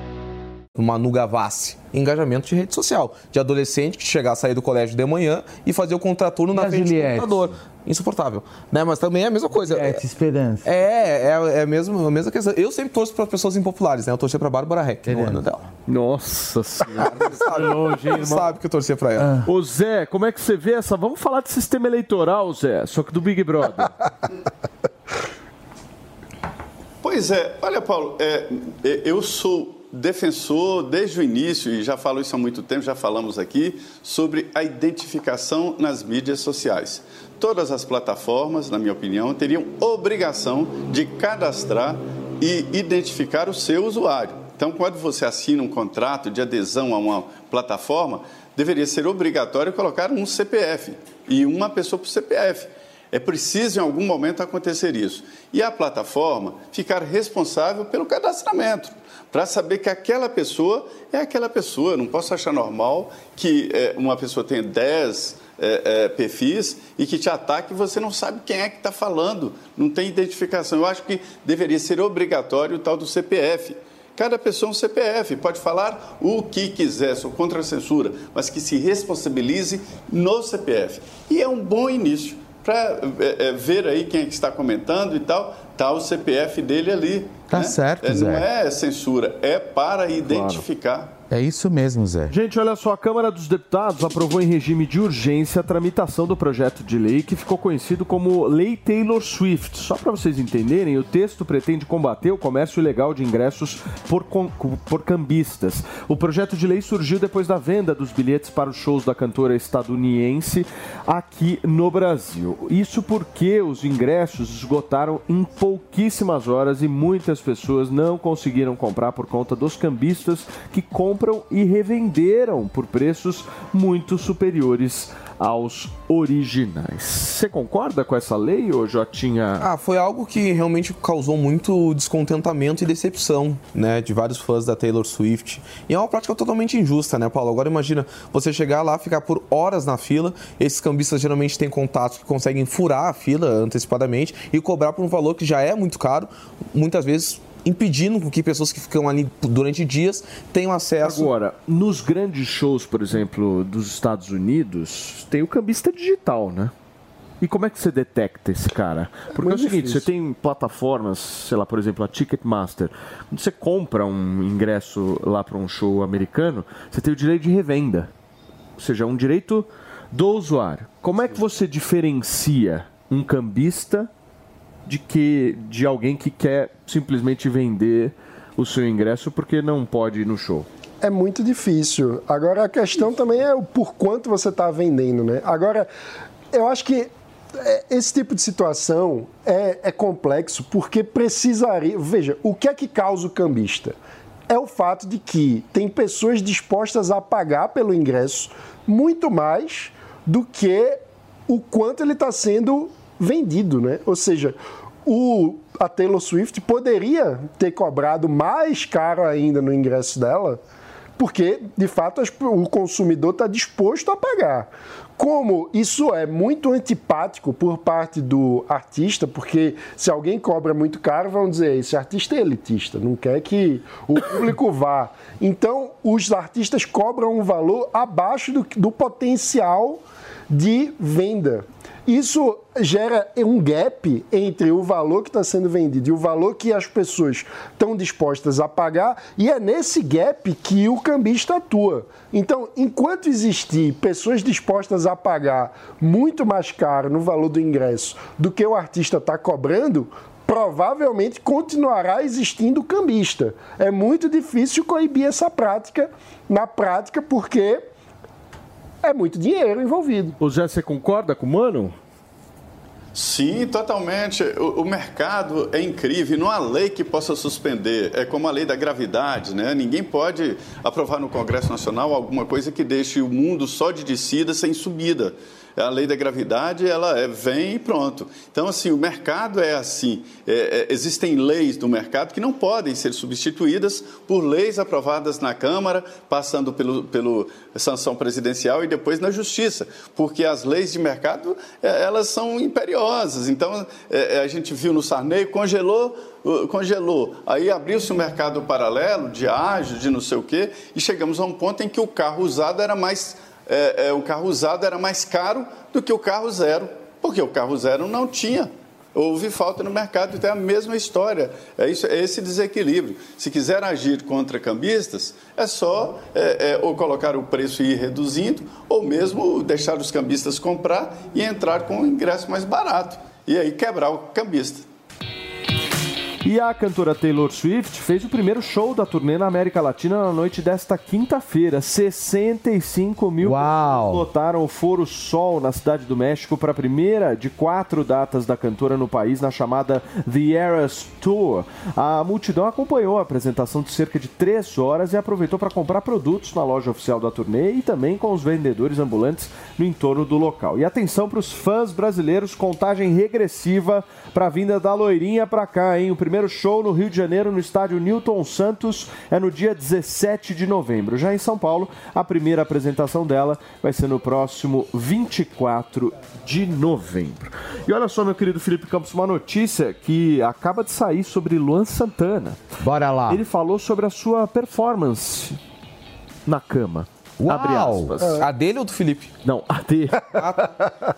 Manu Gavassi, engajamento de rede social, de adolescente que chegar a sair do colégio de manhã e fazer o contraturno na a frente Juliette? do computador. Insuportável. Né? Mas também é a mesma coisa. Juliette, esperança. É, é, é a, mesma, a mesma questão. Eu sempre torço para pessoas impopulares, né? Eu torcia para Bárbara Heck no ano dela. Nossa senhora. [LAUGHS] sabe, longe, hein, irmão? sabe que eu torcia para ela. Ô Zé, como é que você vê essa? Vamos falar de sistema eleitoral, Zé, só que do Big Brother. [LAUGHS] Pois é, olha, Paulo, é, é, eu sou defensor desde o início, e já falo isso há muito tempo, já falamos aqui, sobre a identificação nas mídias sociais. Todas as plataformas, na minha opinião, teriam obrigação de cadastrar e identificar o seu usuário. Então, quando você assina um contrato de adesão a uma plataforma, deveria ser obrigatório colocar um CPF e uma pessoa por CPF. É preciso em algum momento acontecer isso. E a plataforma ficar responsável pelo cadastramento, para saber que aquela pessoa é aquela pessoa. Não posso achar normal que é, uma pessoa tenha 10 é, é, perfis e que te ataque e você não sabe quem é que está falando, não tem identificação. Eu acho que deveria ser obrigatório o tal do CPF. Cada pessoa é um CPF, pode falar o que quiser, sou contra a censura, mas que se responsabilize no CPF. E é um bom início para é, é, ver aí quem é que está comentando e tal, tá o CPF dele ali. Tá né? certo, É, Zé. Não é censura, é para identificar. É isso mesmo, Zé. Gente, olha só, a Câmara dos Deputados aprovou em regime de urgência a tramitação do projeto de lei que ficou conhecido como Lei Taylor Swift. Só para vocês entenderem, o texto pretende combater o comércio ilegal de ingressos por, por cambistas. O projeto de lei surgiu depois da venda dos bilhetes para os shows da cantora estadunidense aqui no Brasil. Isso porque os ingressos esgotaram em pouquíssimas horas e muitas pessoas não conseguiram comprar por conta dos cambistas que compram e revenderam por preços muito superiores aos originais. Você concorda com essa lei, ou Jotinha? Ah, foi algo que realmente causou muito descontentamento e decepção, né, de vários fãs da Taylor Swift. E é uma prática totalmente injusta, né, Paulo? Agora imagina você chegar lá, ficar por horas na fila, esses cambistas geralmente têm contatos que conseguem furar a fila antecipadamente e cobrar por um valor que já é muito caro, muitas vezes impedindo que pessoas que ficam ali durante dias tenham acesso. Agora, nos grandes shows, por exemplo, dos Estados Unidos, tem o cambista digital, né? E como é que você detecta esse cara? Porque Muito é o seguinte, difícil. você tem plataformas, sei lá, por exemplo, a Ticketmaster. Quando você compra um ingresso lá para um show americano, você tem o direito de revenda. Ou seja, um direito do usuário. Como é que você diferencia um cambista de que de alguém que quer simplesmente vender o seu ingresso porque não pode ir no show? É muito difícil. Agora a questão também é o por quanto você está vendendo, né? Agora, eu acho que é, esse tipo de situação é, é complexo porque precisaria. Veja, o que é que causa o cambista? É o fato de que tem pessoas dispostas a pagar pelo ingresso muito mais do que o quanto ele está sendo vendido, né? Ou seja, o, a Taylor Swift poderia ter cobrado mais caro ainda no ingresso dela, porque de fato o consumidor está disposto a pagar. Como isso é muito antipático por parte do artista, porque se alguém cobra muito caro, vão dizer, esse artista é elitista, não quer que o público [COUGHS] vá. Então, os artistas cobram um valor abaixo do, do potencial de venda. Isso gera um gap entre o valor que está sendo vendido e o valor que as pessoas estão dispostas a pagar, e é nesse gap que o cambista atua. Então, enquanto existir pessoas dispostas a pagar muito mais caro no valor do ingresso do que o artista está cobrando, provavelmente continuará existindo cambista. É muito difícil coibir essa prática na prática, porque é muito dinheiro envolvido. O Zé, você concorda com o Mano? Sim, totalmente. O, o, mercado é incrível. Não há lei que possa suspender. É como a lei da gravidade, né? Ninguém pode aprovar no Congresso Nacional alguma coisa que deixe o mundo só de descida sem subida a lei da gravidade ela é, vem e pronto. Então, assim, o mercado é assim. É, é, existem leis do mercado que não podem ser substituídas por leis aprovadas na Câmara, passando pelo, pelo sanção presidencial e depois na Justiça, porque as leis de mercado é, elas são imperiosas. Então, é, é, a gente viu no Sarney, congelou congelou. Aí abriu-se um mercado paralelo de ágio, de não sei o quê, e chegamos a um ponto em que o carro usado era mais é, é, o carro usado era mais caro do que o carro zero, porque o carro zero não tinha. Houve falta no mercado, então é a mesma história. É, isso, é esse desequilíbrio. Se quiser agir contra cambistas, é só é, é, ou colocar o preço e ir reduzindo, ou mesmo deixar os cambistas comprar e entrar com um ingresso mais barato. E aí quebrar o cambista. E a cantora Taylor Swift fez o primeiro show da turnê na América Latina na noite desta quinta-feira. 65 mil Uau. lotaram o Foro Sol na Cidade do México para a primeira de quatro datas da cantora no país, na chamada The Eras Tour. A multidão acompanhou a apresentação de cerca de três horas e aproveitou para comprar produtos na loja oficial da turnê e também com os vendedores ambulantes no entorno do local. E atenção para os fãs brasileiros, contagem regressiva para a vinda da loirinha para cá, hein? O primeiro show no Rio de Janeiro, no estádio Newton Santos, é no dia 17 de novembro. Já em São Paulo, a primeira apresentação dela vai ser no próximo 24 de novembro. E olha só, meu querido Felipe Campos, uma notícia que acaba de sair sobre Luan Santana. Bora lá. Ele falou sobre a sua performance na cama. Uau! Abre aspas. A dele ou do Felipe? Não, a dele.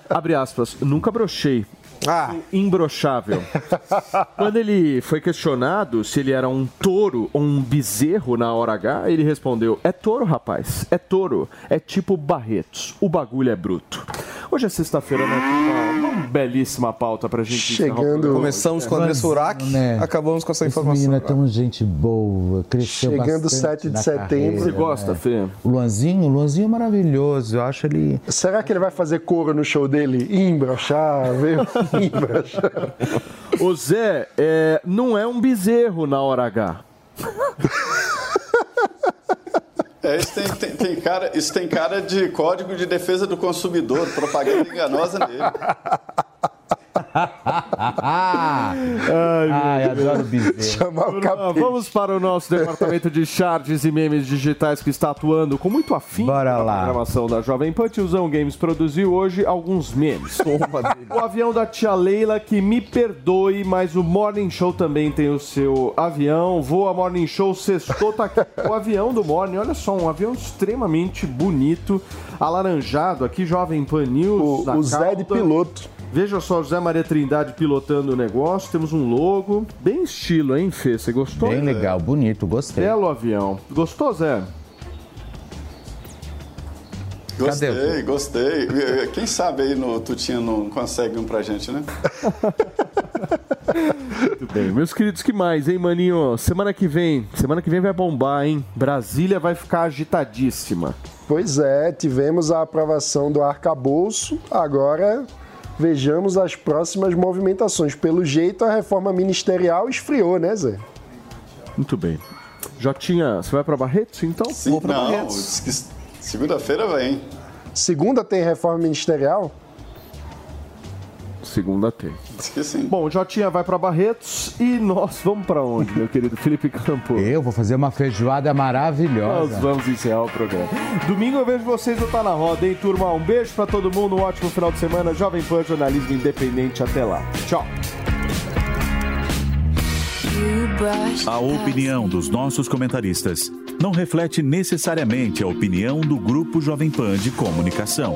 Abre aspas. Nunca brochei. Ah. Imbrochável. [LAUGHS] Quando ele foi questionado se ele era um touro ou um bezerro na hora H, ele respondeu: É touro, rapaz. É touro. É tipo Barretos. O bagulho é bruto. Hoje é sexta-feira, né? Uma, uma belíssima pauta pra gente encerrar o programa. Começamos com o André Surak, Né? acabamos com essa Esse informação. menino é tão gente boa, cresceu Chegando bastante 7 de setembro. carreira, Você gosta, né? Fê? O Luanzinho, o Luanzinho é maravilhoso, eu acho ele... Será que ele vai fazer coro no show dele? Imbrochável, imbrochável. O Zé é, não é um bezerro na hora H. [LAUGHS] É, isso tem, tem- tem cara, isso tem cara de código de defesa do consumidor, propaganda enganosa nele. [LAUGHS] Ai, adoro bezerro. Chamar o Ah, Vamos para o nosso departamento de charts e memes digitais que está atuando com muito afim Bora na lá. programação da Jovem Pan. Tiozão Games produziu hoje alguns memes. [LAUGHS] o avião da tia Leila, que me perdoe, mas o Morning Show também tem o seu avião. Voa Morning Show, sextou, tá aqui. O avião do Morning, olha só, um avião extremamente bonito, alaranjado aqui, Jovem Pan News. na O Zé de piloto. Veja só, José Maria Trindade pilotando o negócio. Temos um logo. Bem estilo, hein, Fê? Você gostou? Bem legal, bonito, gostei. Belo avião. Gostou, Zé? Gostei, gostei. Quem sabe aí no Tutinha não consegue um pra gente, né? Muito bem. Meus queridos, que mais, hein, maninho? Semana que vem, semana que vem vai bombar, hein? Brasília vai ficar agitadíssima. Pois é, tivemos a aprovação do arcabouço, agora vejamos as próximas movimentações. Pelo jeito, a reforma ministerial esfriou, né, Zé? Muito bem. Jotinha, você vai pra Barretos, então? Sim, que segunda-feira vem. Segunda tem reforma ministerial? Segunda tem. Sim. Bom, Jotinha vai pra Barretos e nós vamos pra onde, meu querido Felipe Campos? Eu vou fazer uma feijoada Nós maravilhosa. vamos encerrar o programa. Domingo eu vejo vocês no Tá Na Roda, hein, turma? Um beijo pra todo mundo, um ótimo final de semana. Jovem Pan, jornalismo independente. Até lá. Tchau. A opinião dos nossos comentaristas não reflete necessariamente a opinião do Grupo Jovem Pan de Comunicação.